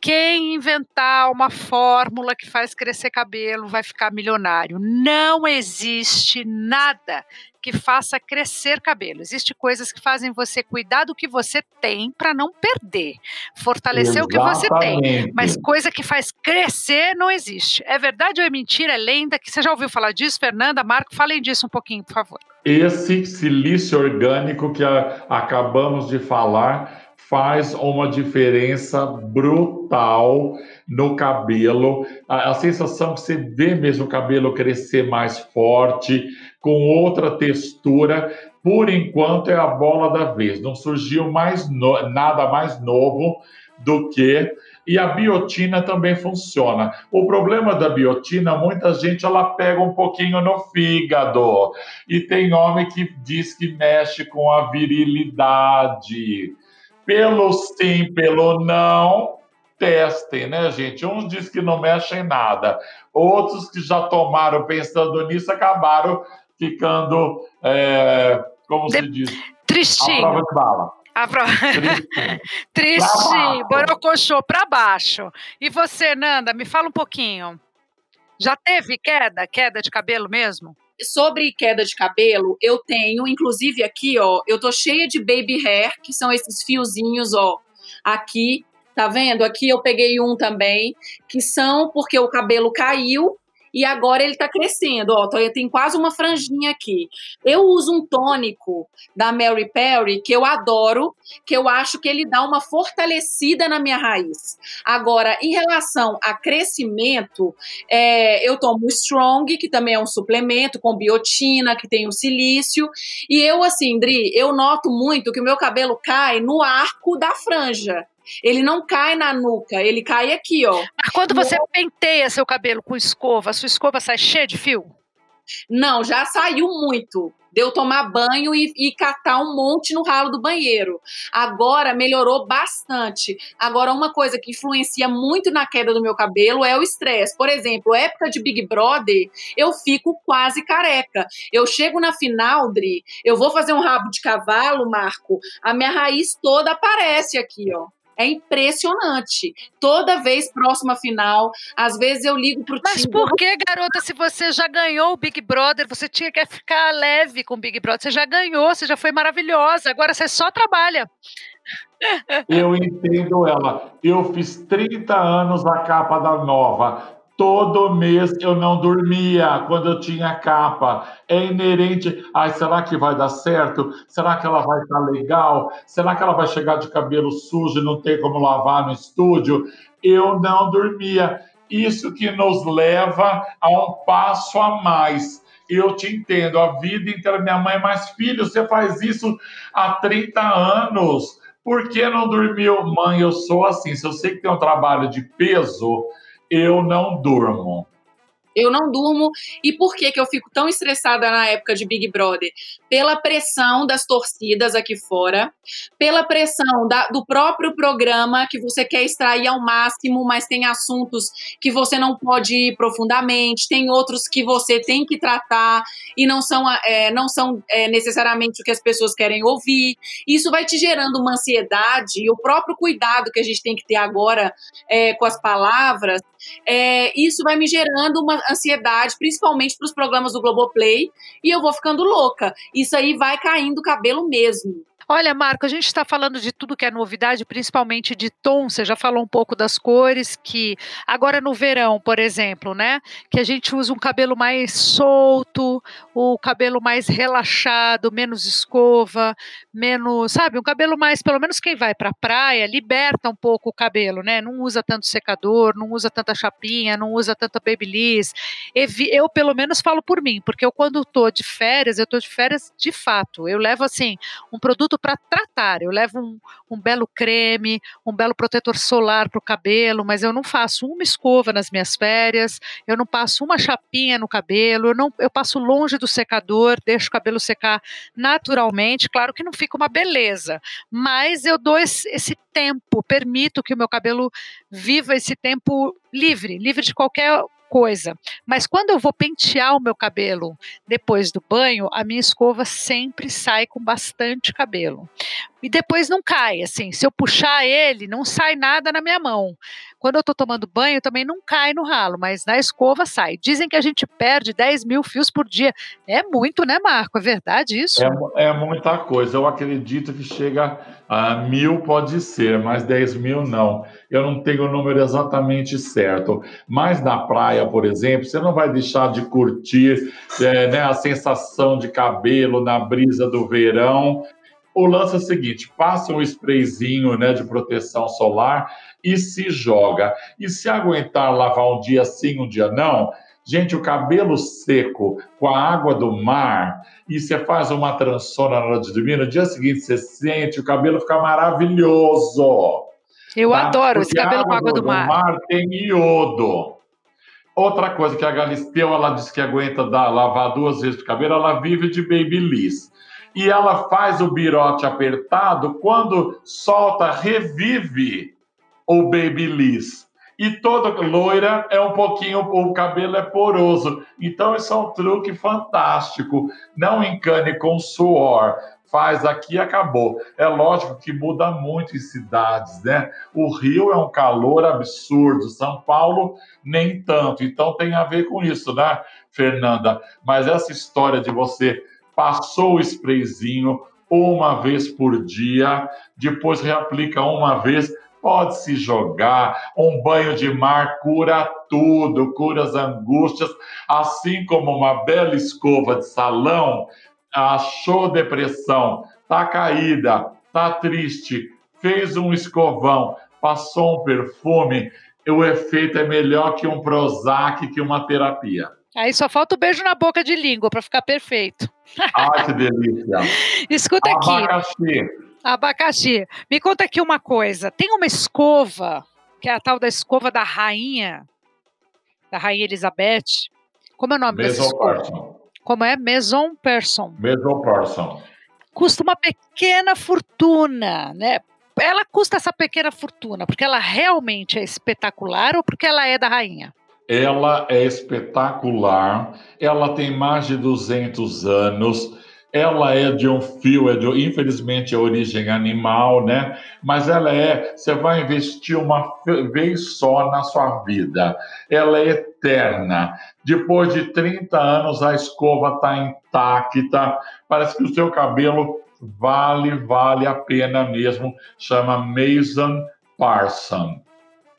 Quem inventar uma fórmula que faz crescer cabelo vai ficar milionário. Não existe nada que faça crescer cabelo. Existem coisas que fazem você cuidar do que você tem para não perder, fortalecer Exatamente. o que você tem. Mas coisa que faz crescer não existe. É verdade ou é mentira? É lenda? Que você já ouviu falar disso, Fernanda, Marco? Falem disso um pouquinho, por favor. Esse silício orgânico que a, acabamos de falar faz uma diferença brutal no cabelo. A, a, sensação que você vê mesmo o cabelo crescer mais forte, com outra textura. Por enquanto é a bola da vez. Não surgiu mais no, nada mais novo do que e a biotina também funciona. O problema da biotina, muita gente ela pega um pouquinho no fígado. E tem homem que diz que mexe com a virilidade pelo sim, pelo não, testem, né, gente? Uns dizem que não mexem nada, outros que já tomaram pensando nisso acabaram ficando, é, como de... se diz? Tristinho. A prova de bala. A prova... (laughs) Tristinho. Tristinho, borocochô para baixo. E você, Nanda, me fala um pouquinho. Já teve queda, queda de cabelo mesmo? sobre queda de cabelo, eu tenho, inclusive aqui, ó, eu tô cheia de baby hair, que são esses fiozinhos, ó, aqui, tá vendo? Aqui eu peguei um também, que são porque o cabelo caiu e agora ele tá crescendo, ó, tem quase uma franjinha aqui. Eu uso um tônico da Mary Perry que eu adoro, que eu acho que ele dá uma fortalecida na minha raiz. Agora, em relação a crescimento, é, eu tomo o Strong, que também é um suplemento com biotina, que tem o silício, e eu assim, Dri, eu noto muito que o meu cabelo cai no arco da franja. Ele não cai na nuca, ele cai aqui, ó. Mas quando você no... penteia seu cabelo com escova, sua escova sai cheia de fio? Não, já saiu muito. Deu tomar banho e, e, catar um monte no ralo do banheiro. Agora melhorou bastante. Agora, uma coisa que influencia muito na queda do meu cabelo é o estresse. Por exemplo, época de Big Brother, eu fico quase careca. Eu chego na final, Dri, eu vou fazer um rabo de cavalo, Marco, a minha raiz toda aparece aqui, ó. É impressionante. Toda vez próxima final, às vezes eu ligo pro Mas time. Mas por que, garota, se você já ganhou o Big Brother, você tinha que ficar leve com o Big Brother? Você já ganhou, você já foi maravilhosa, agora você só trabalha. Eu entendo ela. Eu fiz 30 anos a capa da nova Todo mês eu não dormia quando eu tinha capa. É inerente. Ai, será que vai dar certo? Será que ela vai estar legal? Será que ela vai chegar de cabelo sujo e não ter como lavar no estúdio? Eu não dormia. Isso que nos leva a um passo a mais. Eu te entendo, a vida inteira, minha mãe, mas filho, você faz isso há 30 anos. Por que não dormiu? Mãe, eu sou assim. Se eu sei que tem um trabalho de peso, eu não durmo. Eu não durmo. E por que, que eu fico tão estressada na época de Big Brother? Pela pressão das torcidas aqui fora, pela pressão da, do próprio programa, que você quer extrair ao máximo, mas tem assuntos que você não pode ir profundamente, tem outros que você tem que tratar e não são, é, não são é, necessariamente o que as pessoas querem ouvir. Isso vai te gerando uma ansiedade e o próprio cuidado que a gente tem que ter agora é, com as palavras, é, isso vai me gerando uma ansiedade, principalmente para os programas do Globoplay, e eu vou ficando louca. Isso aí vai caindo o cabelo mesmo. Olha, Marco, a gente está falando de tudo que é novidade, principalmente de tom. Você já falou um pouco das cores, que agora no verão, por exemplo, né? Que a gente usa um cabelo mais solto, o cabelo mais relaxado, menos escova, menos, sabe, um cabelo mais, pelo menos quem vai para a praia, liberta um pouco o cabelo, né? Não usa tanto secador, não usa tanta chapinha, não usa tanta babyliss. Eu, pelo menos, falo por mim, porque eu, quando estou de férias, eu estou de férias de fato. Eu levo, assim, um produto para tratar. Eu levo um, um, belo creme, um belo protetor solar para o cabelo, mas eu não faço uma escova nas minhas férias, eu não passo uma chapinha no cabelo, eu, não, eu passo longe do secador, deixo o cabelo secar naturalmente. Claro que não fica uma beleza, mas eu dou esse, esse tempo, permito que o meu cabelo viva esse tempo livre, livre de qualquer coisa. Mas quando eu vou pentear o meu cabelo depois do banho, a minha escova sempre sai com bastante cabelo. E depois não cai, assim, se eu puxar ele, não sai nada na minha mão. Quando eu tô tomando banho, também não cai no ralo, mas na escova sai. Dizem que a gente perde 10 mil fios por dia. É muito, né, Marco? É verdade isso? É, é muita coisa. Eu acredito que chega a mil, pode ser, mas 10 mil não. Eu não tenho o número exatamente certo. Mas na praia, por exemplo, você não vai deixar de curtir é, né, a sensação de cabelo na brisa do verão o lance é o seguinte: passa um sprayzinho né, de proteção solar e se joga. E se aguentar lavar um dia sim, um dia não, gente, o cabelo seco com a água do mar e você faz uma transona na hora de dormir, no dia seguinte você sente, o cabelo fica maravilhoso. Eu tá? adoro Porque esse cabelo com água do, do mar. mar tem iodo. Outra coisa que a Galisteu, ela disse que aguenta dar, lavar duas vezes o cabelo, ela vive de babyliss e ela faz o birote apertado, quando solta, revive o babyliss. E toda loira é um pouquinho, o cabelo é poroso. Então, isso é um truque fantástico. Não encane com suor. Faz aqui e acabou. É lógico que muda muito em cidades, né? O Rio é um calor absurdo, São Paulo nem tanto. Então tem a ver com isso, né, Fernanda? Mas essa história de você passou o sprayzinho uma vez por dia, depois reaplica uma vez, pode se jogar. Um banho de mar cura tudo, cura as angústias, assim como uma bela escova de salão achou depressão, tá caída, tá triste, fez um escovão, passou um perfume, o efeito é melhor que um Prozac, que uma terapia. Aí só falta o beijo na boca de língua para ficar perfeito. Ah, que delícia. (laughs) Escuta aqui. Abacaxi. Me conta aqui uma coisa. Tem uma escova, que é a tal da escova da rainha, da rainha Elizabeth. Como é o nome dessa escova? Como é? Maison Person. Maison Person. Custa uma pequena fortuna, né? Ela custa essa pequena fortuna porque ela realmente é espetacular ou porque ela é da rainha? Ela é espetacular, ela tem mais de 200 anos, ela é de um fio, é de, infelizmente é origem animal, né? Mas ela é, você vai investir uma vez só na sua vida. Ela é eterna. Depois de 30 anos, a escova está intacta. Parece que o seu cabelo vale, vale a pena mesmo. Chama Mason Parson.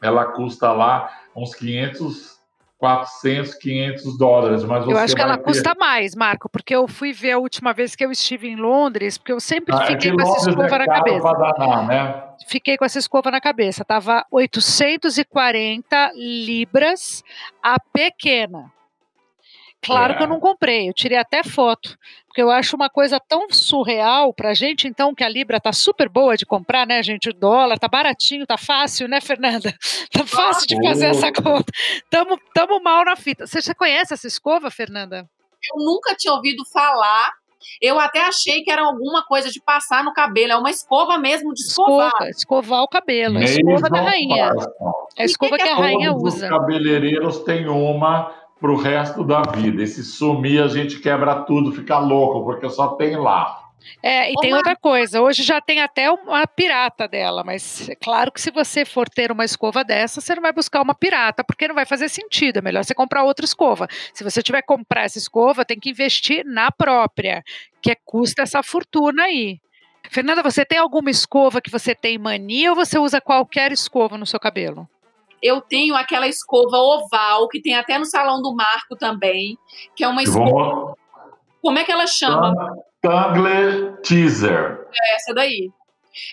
Ela custa lá uns 500 400, 500 dólares, mas Eu acho que ela ter... custa mais, Marco, porque eu fui ver a última vez que eu estive em Londres, porque eu sempre ah, é fiquei é com essa escova é na cabeça. Danar, né? Fiquei com essa escova na cabeça. Tava 840 libras a pequena. Claro é. que eu não comprei, eu tirei até foto, porque eu acho uma coisa tão surreal pra gente, então, que a Libra tá super boa de comprar, né, gente? O dólar tá baratinho, tá fácil, né, Fernanda? (laughs) Tá fácil de fazer essa conta. Tamo, tamo mal na fita. Você já conhece essa escova, Fernanda? Eu nunca tinha ouvido falar. Eu até achei que era alguma coisa de passar no cabelo. É uma escova mesmo de escovar. Escova, escovar o cabelo. É a escova da rainha. É a escova que, que, que a rainha usa. Os cabeleireiros têm uma para o resto da vida. E se sumir, a gente quebra tudo, fica louco, porque só tem lá. É, e tem outra coisa, hoje já tem até uma pirata dela, mas é claro que se você for ter uma escova dessa, você não vai buscar uma pirata, porque não vai fazer sentido, é melhor você comprar outra escova. Se você tiver que comprar essa escova, tem que investir na própria, que custa essa fortuna aí. Fernanda, você tem alguma escova que você tem mania ou você usa qualquer escova no seu cabelo? Eu tenho aquela escova oval, que tem até no Salão do Marco também, que é uma escova. Como é que ela chama? Tangle Teaser. É essa daí.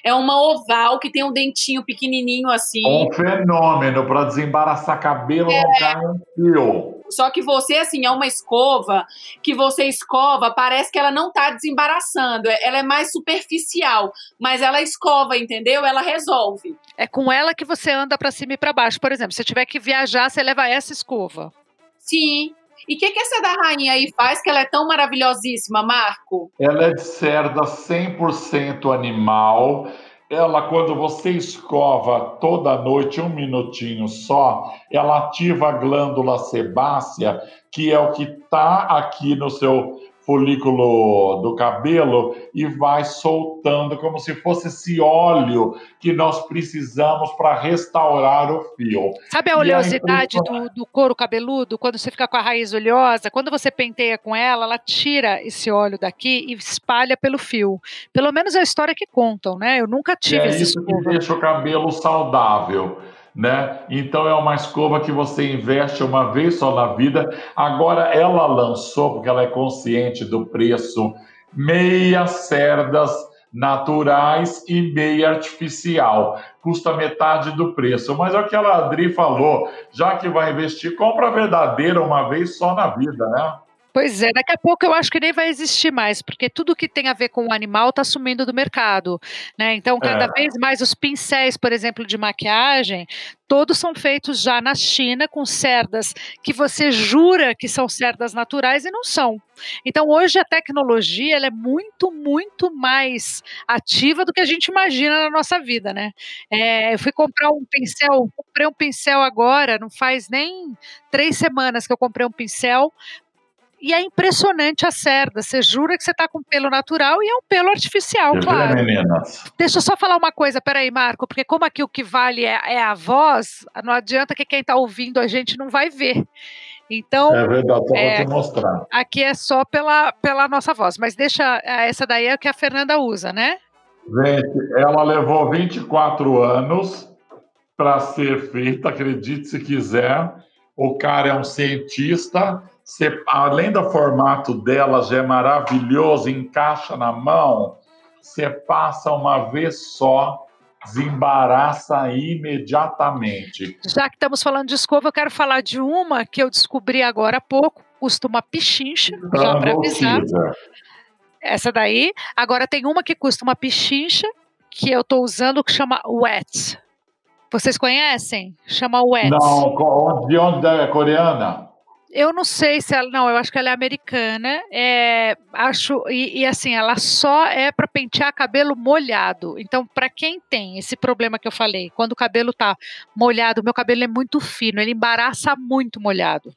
É uma oval que tem um dentinho pequenininho assim. Um fenômeno para desembaraçar cabelo é. fio. Só que você, assim, é uma escova que você escova, parece que ela não tá desembaraçando. É, ela é mais superficial, mas ela escova, entendeu? Ela resolve. É com ela que você anda para cima e para baixo. Por exemplo, se tiver que viajar, você leva essa escova. Sim. E o que, que essa da rainha aí faz que ela é tão maravilhosíssima, Marco? Ela é de cerda 100% animal ela, quando você escova toda noite um minutinho só, ela ativa a glândula sebácea, que é o que está aqui no seu folículo do cabelo e vai soltando como se fosse esse óleo que nós precisamos para restaurar o fio. Sabe a oleosidade do, do, couro cabeludo? Quando você fica com a raiz oleosa, quando você penteia com ela, ela tira esse óleo daqui e espalha pelo fio. Pelo menos é a história que contam, né? Eu nunca tive é isso que deixa o cabelo saudável né? Então é uma escova que você investe uma vez só na vida. Agora ela lançou, porque ela é consciente do preço, meia cerdas naturais e meia artificial. Custa metade do preço. Mas é o que a Adri falou, já que vai investir, compra verdadeira uma vez só na vida, né? Pois é, daqui a pouco eu acho que nem vai existir mais, porque tudo que tem a ver com o animal está sumindo do mercado, né? Então, cada é. vez mais os pincéis, por exemplo, de maquiagem, todos são feitos já na China com cerdas que você jura que são cerdas naturais e não são. Então, hoje a tecnologia ela é muito, muito mais ativa do que a gente imagina na nossa vida, né? É, eu fui comprar um pincel, comprei um pincel agora, não faz nem três semanas que eu comprei um pincel e é impressionante a cerda. Você jura que você está com pelo natural e é um pelo artificial, eu claro. Deixa eu só falar uma coisa, peraí, Marco, porque como aqui o que vale é, é a voz, não adianta que quem está ouvindo a gente não vai ver. Então, é verdade, só é, te mostrar. Aqui é só pela, pela nossa voz, mas deixa é, essa daí é o que a Fernanda usa, né? Gente, ela levou 24 anos para ser feita, acredite se quiser. O cara é um cientista, você, além do formato dela já é maravilhoso, encaixa na mão, você passa uma vez só, desembaraça imediatamente. Já que estamos falando de escova, eu quero falar de uma que eu descobri agora há pouco, custa uma pichincha, já para avisar. Essa daí. Agora tem uma que custa uma pichincha, que eu estou usando, que chama Wet. Vocês conhecem? Chama Wet. Não, de onde é coreana? Eu não sei se ela. Não, eu acho que ela é americana. É, acho e, e assim, ela só é para pentear cabelo molhado. Então, para quem tem esse problema que eu falei, quando o cabelo tá molhado, meu cabelo é muito fino, ele embaraça muito molhado.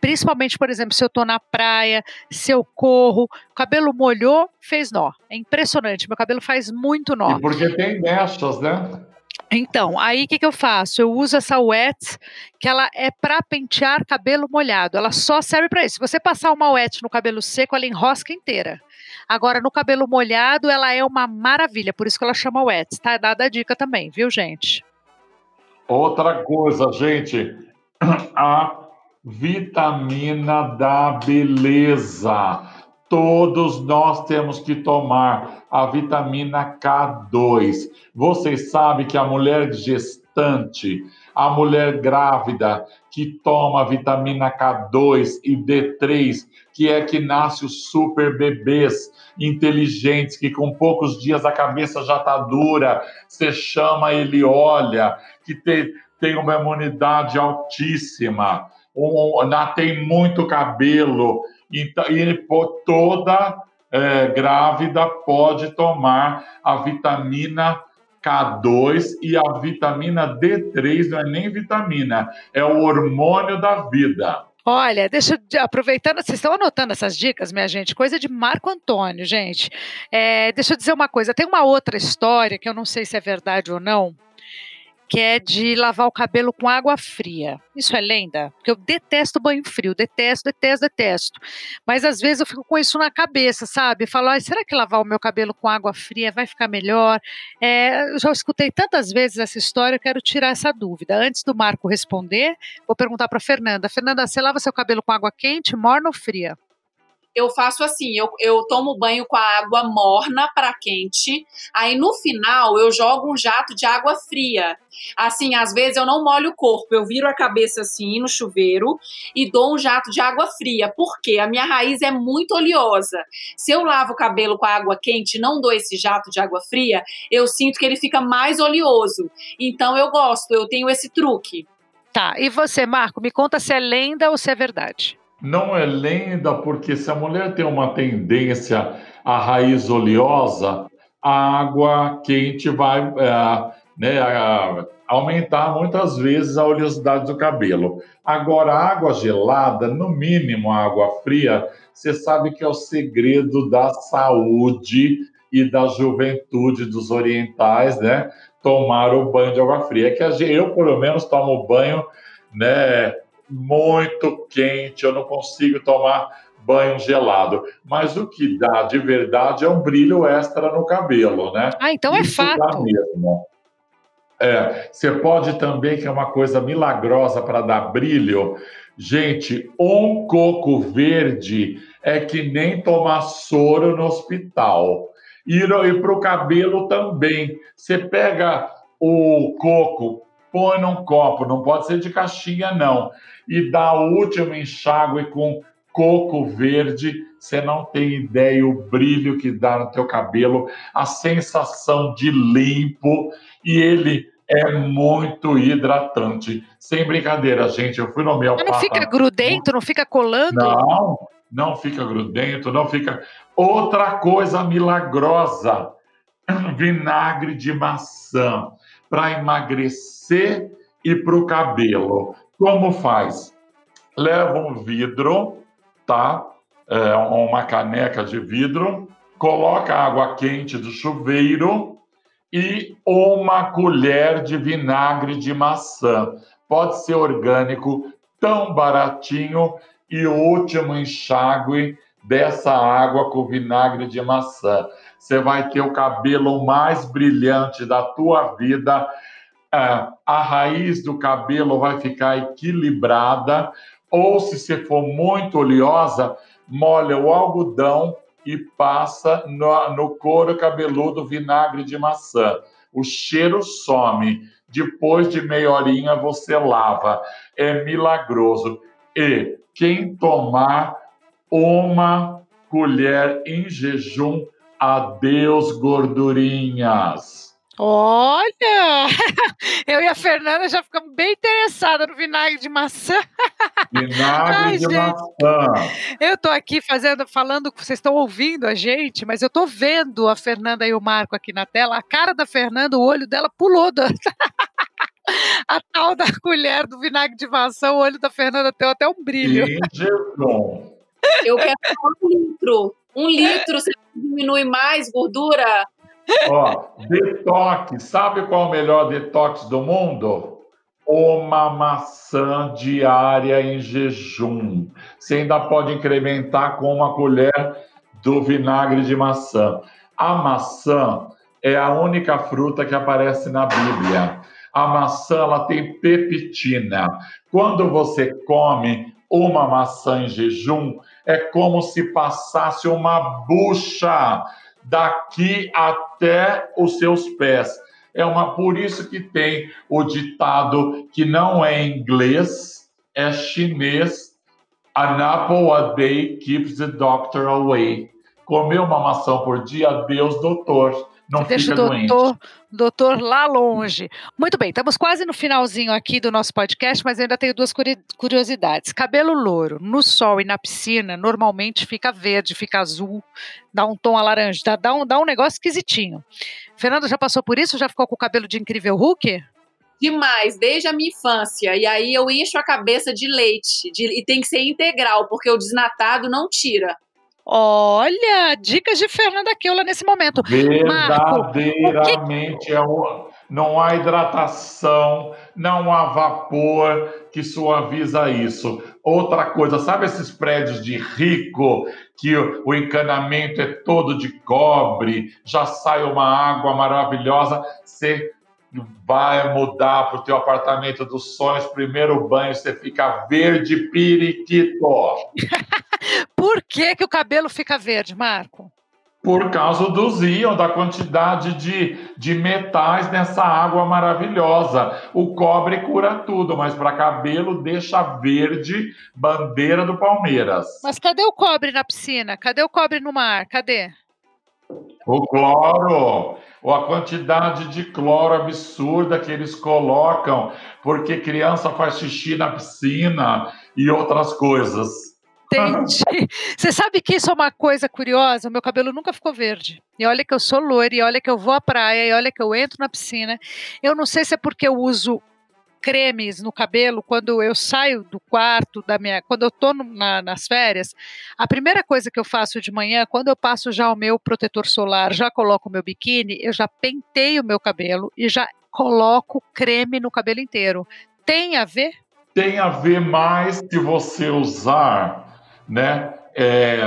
Principalmente, por exemplo, se eu tô na praia, se eu corro, o cabelo molhou, fez nó. É impressionante, meu cabelo faz muito nó. E porque tem mechas, né? Então, aí o que, que eu faço? Eu uso essa wet, que ela é para pentear cabelo molhado. Ela só serve para isso. Se você passar uma wet no cabelo seco, ela enrosca inteira. Agora, no cabelo molhado, ela é uma maravilha, por isso que ela chama wet. Tá dada a dica também, viu, gente? Outra coisa, gente, (clears throat) a vitamina da beleza. Todos nós temos que tomar a vitamina K2. Vocês sabem que a mulher gestante, a mulher grávida que toma vitamina K2 e D3, que é que nasce os super bebês inteligentes, que com poucos dias a cabeça já está dura, você chama ele, olha, que tem, tem uma imunidade altíssima, um, tem muito cabelo, então, e toda é, grávida pode tomar a vitamina K2 e a vitamina D3 não é nem vitamina, é o hormônio da vida. Olha, deixa eu, aproveitando, vocês estão anotando essas dicas, minha gente, coisa de Marco Antônio, gente. É, deixa eu dizer uma coisa, tem uma outra história que eu não sei se é verdade ou não, que é de lavar o cabelo com água fria. Isso é lenda? Porque eu detesto banho frio, detesto, detesto, detesto. Mas às vezes eu fico com isso na cabeça, sabe? Falo, ah, será que lavar o meu cabelo com água fria vai ficar melhor? É, eu já escutei tantas vezes essa história, eu quero tirar essa dúvida. Antes do Marco responder, vou perguntar para Fernanda. Fernanda, você lava seu cabelo com água quente, morna ou fria? Eu faço assim, eu, eu tomo banho com a água morna para quente, aí no final eu jogo um jato de água fria. Assim, às vezes eu não molho o corpo, eu viro a cabeça assim no chuveiro e dou um jato de água fria, porque a minha raiz é muito oleosa. Se eu lavo o cabelo com a água quente e não dou esse jato de água fria, eu sinto que ele fica mais oleoso. Então eu gosto, eu tenho esse truque. Tá, e você, Marco, me conta se é lenda ou se é verdade não é lenda, porque se a mulher tem uma tendência à raiz oleosa, a água quente vai é, né, aumentar muitas vezes a oleosidade do cabelo. Agora, a água gelada, no mínimo a água fria, você sabe que é o segredo da saúde e da juventude dos orientais, né? Tomar o banho de água fria. Que eu, pelo menos, tomo banho, né? Muito quente, eu não consigo tomar banho gelado. Mas o que dá de verdade é um brilho extra no cabelo, né? Ah, então é Isso é fato. mesmo. É, você pode também, que é uma coisa milagrosa para dar brilho, gente, um coco verde é que nem tomar soro no hospital. E, e para o cabelo também. Você pega o coco, põe num copo, não pode ser de caixinha, não e dá o último enxágue com coco verde, você não tem ideia o brilho que dá no teu cabelo, a sensação de limpo e ele é muito hidratante. Sem brincadeira, gente, eu fui no meu Não fica grudento, não fica colando? Não, não fica grudento, não fica. Outra coisa milagrosa, vinagre de maçã para emagrecer e para o cabelo. Como faz? Leva um vidro, tá? É, uma caneca de vidro, coloca água quente do chuveiro e uma colher de vinagre de maçã. Pode ser orgânico, tão baratinho e o último enxágue dessa água com vinagre de maçã. Você vai ter o cabelo mais brilhante da tua vida é, a raiz do cabelo vai ficar equilibrada, ou se você for muito oleosa, molha o algodão e passa no, no couro cabeludo vinagre de maçã. O cheiro some. Depois de meia horinha você lava. É milagroso. E quem tomar uma colher em jejum, adeus gordurinhas. Olha! (laughs) Eu e a Fernanda já ficamos bem interessadas no vinagre de maçã. (laughs) Vinagre Ai, de gente, maçã. Eu tô aqui fazendo, falando, vocês estão ouvindo a gente, mas eu tô vendo a Fernanda e o Marco aqui na tela. A cara da Fernanda, o olho dela pulou. Da... (laughs) a tal da colher do vinagre de maçã, o olho da Fernanda tem até um brilho. Eu quero um litro. Um litro, você diminui mais gordura? Ó, detox. Sabe qual é o melhor detox do mundo? Uma maçã diária em jejum. Você ainda pode incrementar com uma colher do vinagre de maçã. A maçã é a única fruta que aparece na Bíblia. A maçã ela tem peptina. Quando você come uma maçã em jejum é como se passasse uma bucha daqui até os seus pés. É uma por isso que tem o ditado que não é inglês, é chinês. An apple a day keeps the doctor away. Comer uma maçã por dia, Deus doutor não Deixa fica o doutor, doente. doutor lá longe. Muito bem, estamos quase no finalzinho aqui do nosso podcast, mas ainda tenho duas curiosidades. Cabelo louro, no sol e na piscina, normalmente fica verde, fica azul, dá um tom alaranjado, dá um, dá um negócio esquisitinho. Fernando já passou por isso? Já ficou com o cabelo de incrível Hulk? Demais, desde a minha infância. E aí eu encho a cabeça de leite. De, e tem que ser integral, porque o desnatado não tira. Olha, dicas de Fernanda Keula nesse momento. Verdadeiramente, é o, não há hidratação, não há vapor que suaviza isso. Outra coisa, sabe esses prédios de rico que o encanamento é todo de cobre, já sai uma água maravilhosa, você vai mudar para o teu apartamento dos sonhos, primeiro banho, você fica verde periquito. (laughs) Por que, que o cabelo fica verde, Marco? Por causa dos íons, da quantidade de, de metais nessa água maravilhosa. O cobre cura tudo, mas para cabelo deixa verde, bandeira do Palmeiras. Mas cadê o cobre na piscina? Cadê o cobre no mar? Cadê? O cloro, ou a quantidade de cloro absurda que eles colocam, porque criança faz xixi na piscina e outras coisas. Entendi. (laughs) Você sabe que isso é uma coisa curiosa? Meu cabelo nunca ficou verde. E olha que eu sou loira, e olha que eu vou à praia, e olha que eu entro na piscina. Eu não sei se é porque eu uso cremes no cabelo quando eu saio do quarto da minha, quando eu tô na, nas férias, a primeira coisa que eu faço de manhã, quando eu passo já o meu protetor solar, já coloco o meu biquíni, eu já penteio o meu cabelo e já coloco creme no cabelo inteiro. Tem a ver? Tem a ver mais que você usar né? É,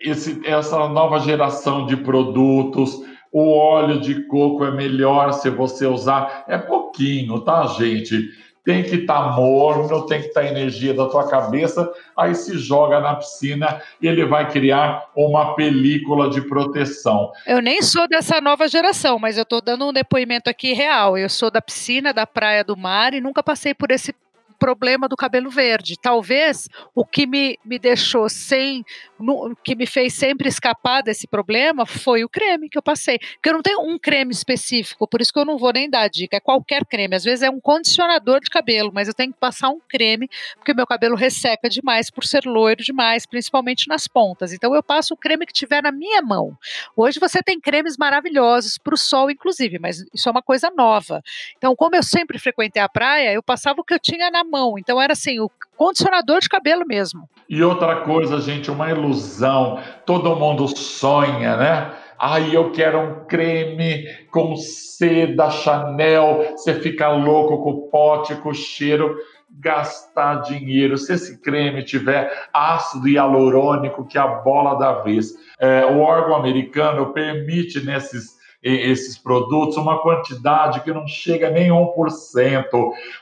esse, essa nova geração de produtos, o óleo de coco é melhor se você usar, é pouquinho, tá, gente? Tem que estar tá morno, tem que estar tá energia da tua cabeça, aí se joga na piscina e ele vai criar uma película de proteção. Eu nem sou dessa nova geração, mas eu estou dando um depoimento aqui real. Eu sou da piscina, da praia, do mar e nunca passei por esse problema do cabelo verde. Talvez o que me, me deixou sem, no, que me fez sempre escapar desse problema foi o creme que eu passei. Porque eu não tenho um creme específico, por isso que eu não vou nem dar dica. É qualquer creme. Às vezes é um condicionador de cabelo, mas eu tenho que passar um creme, porque meu cabelo resseca demais por ser loiro demais, principalmente nas pontas. Então eu passo o creme que tiver na minha mão. Hoje você tem cremes maravilhosos para o sol, inclusive, mas isso é uma coisa nova. Então, como eu sempre frequentei a praia, eu passava o que eu tinha na mão. Então era assim, o condicionador de cabelo mesmo. E outra coisa, gente, uma ilusão. Todo mundo sonha, né? Ai, eu quero um creme com C da Chanel. Você fica louco com o pote, com o cheiro. Gastar dinheiro. Se esse creme tiver ácido hialurônico, que é a bola da vez. É, o órgão americano permite nesses esses produtos, uma quantidade que não chega nem 1%.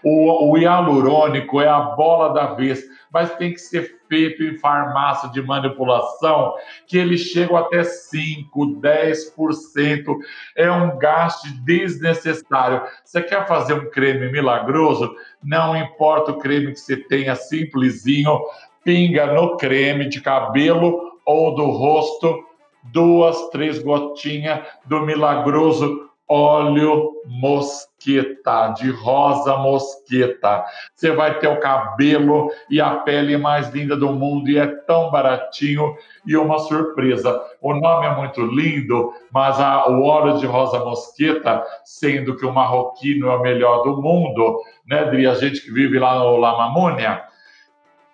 O, o hialurônico é a bola da vez, mas tem que ser feito em farmácia de manipulação, que eles chegam até 5%, 10%. É um gasto desnecessário. Você quer fazer um creme milagroso? Não importa o creme que você tenha, simplesinho, pinga no creme de cabelo ou do rosto duas, três gotinhas do milagroso óleo mosqueta, de rosa mosqueta. Você vai ter o cabelo e a pele mais linda do mundo e é tão baratinho e uma surpresa. O nome é muito lindo, mas a, o óleo de rosa mosqueta, sendo que o marroquino é o melhor do mundo, né, Dri? A gente que vive lá no La Mamônia,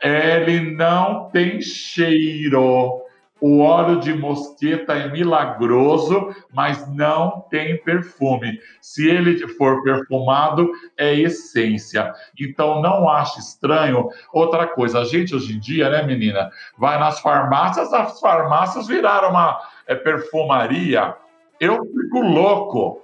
ele não tem cheiro o óleo de mosqueta é milagroso, mas não tem perfume. Se ele for perfumado, é essência. Então não ache estranho. Outra coisa, a gente hoje em dia, né, menina, vai nas farmácias, as farmácias viraram uma é, perfumaria. Eu fico louco.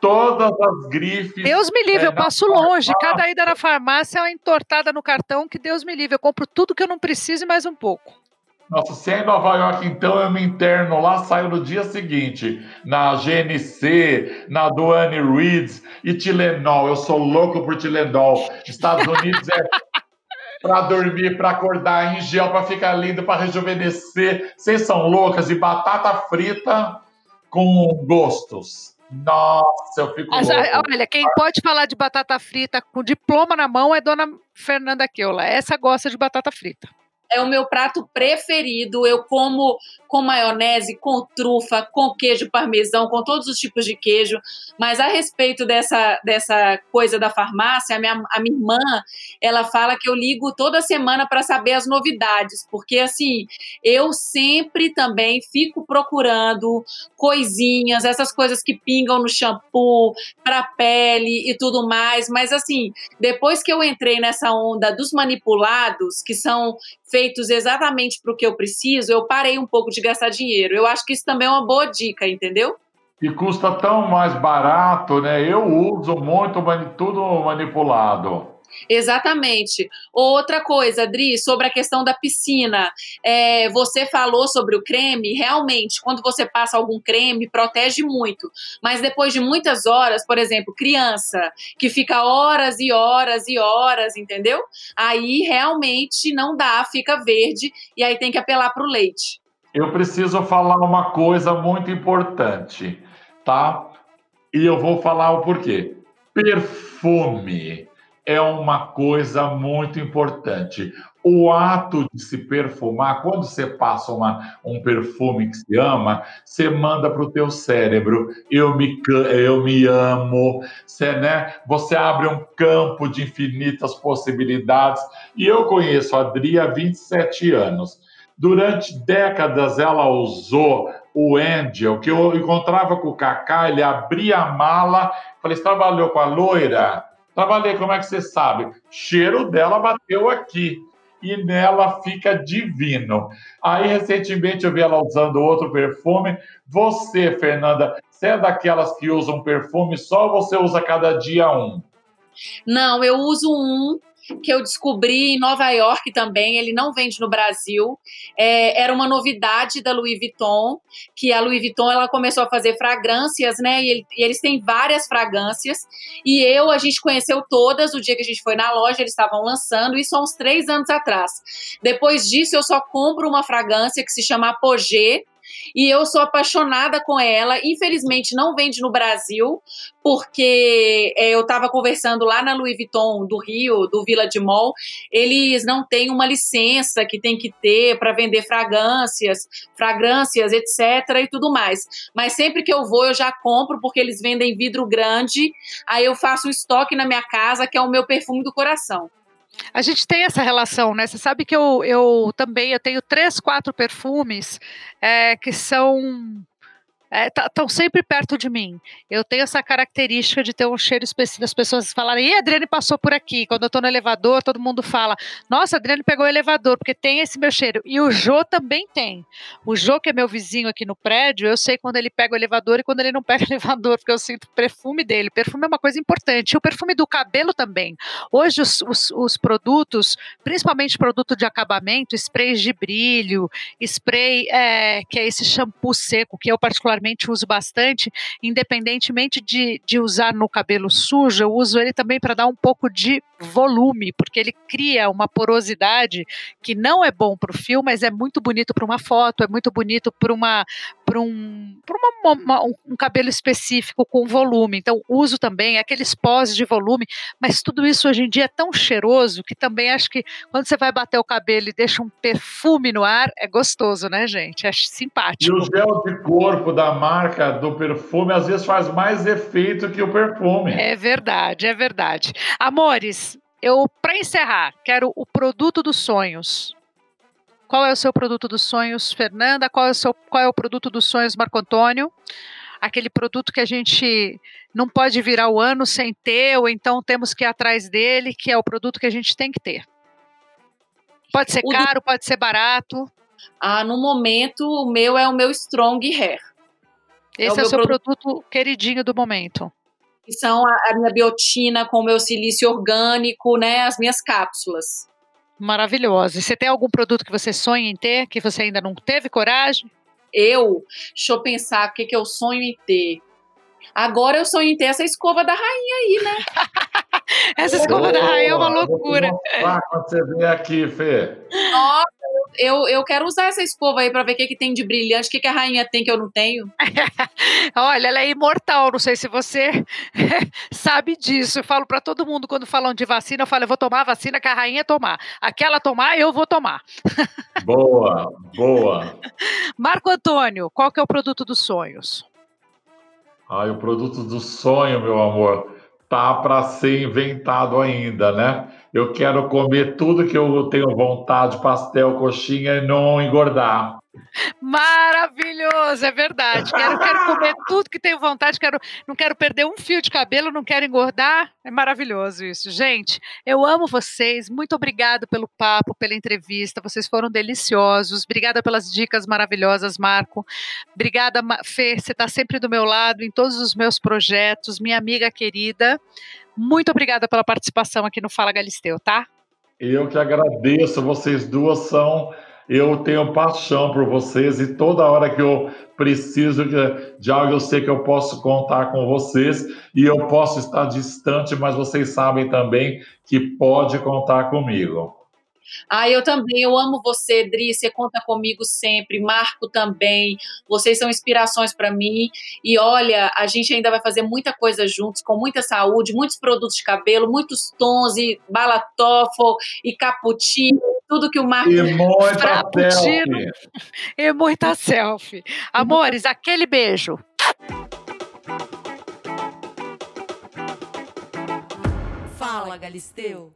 todas as grifes. Deus me livre, é, eu passo longe. Cada ida na farmácia é uma entortada no cartão que Deus me livre. Eu compro tudo que eu não preciso e mais um pouco. Nossa, se é em Nova York, então eu me interno lá, saio no dia seguinte, na GNC, na Duane Reeds e Tilenol. Eu sou louco por Tilenol. Estados Unidos é (laughs) para dormir, para acordar, em gel, para ficar lindo, para rejuvenescer. Vocês são loucas e batata frita com gostos. Nossa, eu fico Mas, louco. olha, quem pode falar de batata frita com diploma na mão é Dona Fernanda Keula. Essa gosta de batata frita. É o meu prato preferido. Eu como com maionese, com trufa, com queijo parmesão, com todos os tipos de queijo. Mas a respeito dessa, dessa coisa da farmácia, a minha, a minha irmã, ela fala que eu ligo toda semana para saber as novidades, porque assim, eu sempre também fico procurando coisinhas, essas coisas que pingam no shampoo, para pele e tudo mais, mas assim, depois que eu entrei nessa onda dos manipulados, que são feitos exatamente para o que eu preciso, eu parei um pouco de gastar dinheiro. Eu acho que isso também é uma boa dica, entendeu? E custa tão mais barato, né? Eu uso muito tudo manipulado. Exatamente. Outra coisa, Adri, sobre a questão da piscina. É, você falou sobre o creme, realmente, quando você passa algum creme, protege muito. Mas depois de muitas horas, por exemplo, criança, que fica horas e horas e horas, entendeu? Aí realmente não dá, fica verde, e aí tem que apelar para o leite. Eu preciso falar uma coisa muito importante, tá? E eu vou falar o porquê. Perfume é uma coisa muito importante. O ato de se perfumar, quando você passa uma, um perfume que se ama, você manda para o teu cérebro, eu me, eu me amo, você, né? você abre um campo de infinitas possibilidades. E eu conheço a Adri há 27 anos. Durante décadas ela usou o Angel, que eu encontrava com o Kaká, ele abria a mala, falei, você trabalhou com a loira? Trabalhei, como é que você sabe? Cheiro dela bateu aqui e nela fica divino. Aí, recentemente, eu vi ela usando outro perfume. Você, Fernanda, você é daquelas que usam perfume só ou você usa cada dia um? Não, eu uso um que eu descobri em Nova York também, ele não vende no Brasil. É, era uma novidade da Louis Vuitton, que a Louis Vuitton ela começou a fazer fragrâncias, né? E, ele, e, eles têm várias fragrâncias. E eu, a gente conheceu todas o dia que a gente foi na loja, eles estavam lançando, isso há uns três anos atrás. Depois disso, eu só compro uma fragrância que se chama Apogée e eu sou apaixonada com ela. Infelizmente, não vende no Brasil, porque é, eu estava conversando lá na Louis Vuitton do Rio, do Village Mall, eles não têm uma licença que tem que ter para vender fragrâncias, fragrâncias, etc. e tudo mais. Mas sempre que eu vou, eu já compro, porque eles vendem vidro grande, aí eu faço um estoque na minha casa, que é o meu perfume do coração. A gente tem essa relação, né? Você sabe que eu, eu também eu tenho três, quatro perfumes é, que são estão é, sempre perto de mim. Eu tenho essa característica de ter um cheiro específico. As pessoas falarem, e Adriane passou por aqui. Quando eu estou no elevador, todo mundo fala, nossa, Adriane pegou o elevador, porque tem esse meu cheiro. E o Jô também tem. O Jô, que é meu vizinho aqui no prédio, eu sei quando ele pega o elevador e quando ele não pega o elevador, porque eu sinto o perfume dele. Perfume é uma coisa importante. E o perfume do cabelo também. Hoje, os, os, os produtos, principalmente produto de acabamento, sprays de brilho, spray, é, que é esse shampoo seco, que eu particularmente particularmente uso bastante, independentemente de, de usar no cabelo sujo, eu uso ele também para dar um pouco de volume, porque ele cria uma porosidade que não é bom para o fio, mas é muito bonito para uma foto, é muito bonito para uma para um, uma, uma, um cabelo específico com volume. Então, uso também aqueles pós de volume, mas tudo isso hoje em dia é tão cheiroso que também acho que quando você vai bater o cabelo e deixa um perfume no ar, é gostoso, né, gente? É simpático. E o gel de corpo da marca do perfume às vezes faz mais efeito que o perfume. É verdade, é verdade. Amores, eu para encerrar, quero o produto dos sonhos. Qual é o seu produto dos sonhos, Fernanda? Qual é o, seu, qual é o produto dos sonhos, Marco Antônio? Aquele produto que a gente não pode virar o ano sem ter, ou então temos que ir atrás dele, que é o produto que a gente tem que ter. Pode ser o caro, do... pode ser barato. Ah, no momento, o meu é o meu Strong Hair. Esse é, é o, seu produto... produto queridinho do momento. que são a, a minha biotina com o meu silício orgânico, né? As minhas cápsulas. Maravilhosa. E você tem algum produto que você sonha em ter, que você ainda não teve coragem? Eu, deixa eu pensar o que, que eu sonho em ter. Agora eu sonho em ter essa escova da rainha aí, né? (laughs) essa escova da rainha é uma loucura. quando você vem aqui, Fê. Nossa, eu, eu quero usar essa escova aí para ver o que, que tem de brilhante, o que, que a rainha tem que eu não tenho. (laughs) Olha, ela é imortal, não sei se você (laughs) sabe disso. Eu falo para todo mundo quando falam de vacina, eu falo, eu vou tomar a vacina que a rainha tomar. Aquela tomar, eu vou tomar. (laughs) Boa, boa. Marco Antônio, qual que é o produto dos sonhos? Ai, o produto do sonho, meu amor, tá para ser inventado ainda, né? Eu quero comer tudo que eu tenho vontade, pastel, coxinha e não engordar. Maravilhoso, é verdade. Quero, quero comer tudo que tenho vontade, quero, não quero perder um fio de cabelo, não quero engordar. É maravilhoso isso. Gente, eu amo vocês. Muito obrigada pelo papo, pela entrevista. Vocês foram deliciosos. Obrigada pelas dicas maravilhosas, Marco. Obrigada, Fê. Você está sempre do meu lado em todos os meus projetos. Minha amiga querida. Muito obrigada pela participação aqui no Fala Galisteu, tá? Eu que agradeço. Vocês duas são eu tenho paixão por vocês e toda hora que eu preciso de, algo, eu sei que eu posso contar com vocês e eu posso estar distante, mas vocês sabem também que pode contar comigo. Ah, eu também, eu amo você, Dri, você conta comigo sempre, Marco também, vocês são inspirações para mim, e olha, a gente ainda vai fazer muita coisa juntos, com muita saúde, muitos produtos de cabelo, muitos tons, e balatofo, e cappuccino, tudo que o Marco... E muita selfie. E muita selfie. Amores, aquele beijo. Fala, Galisteu.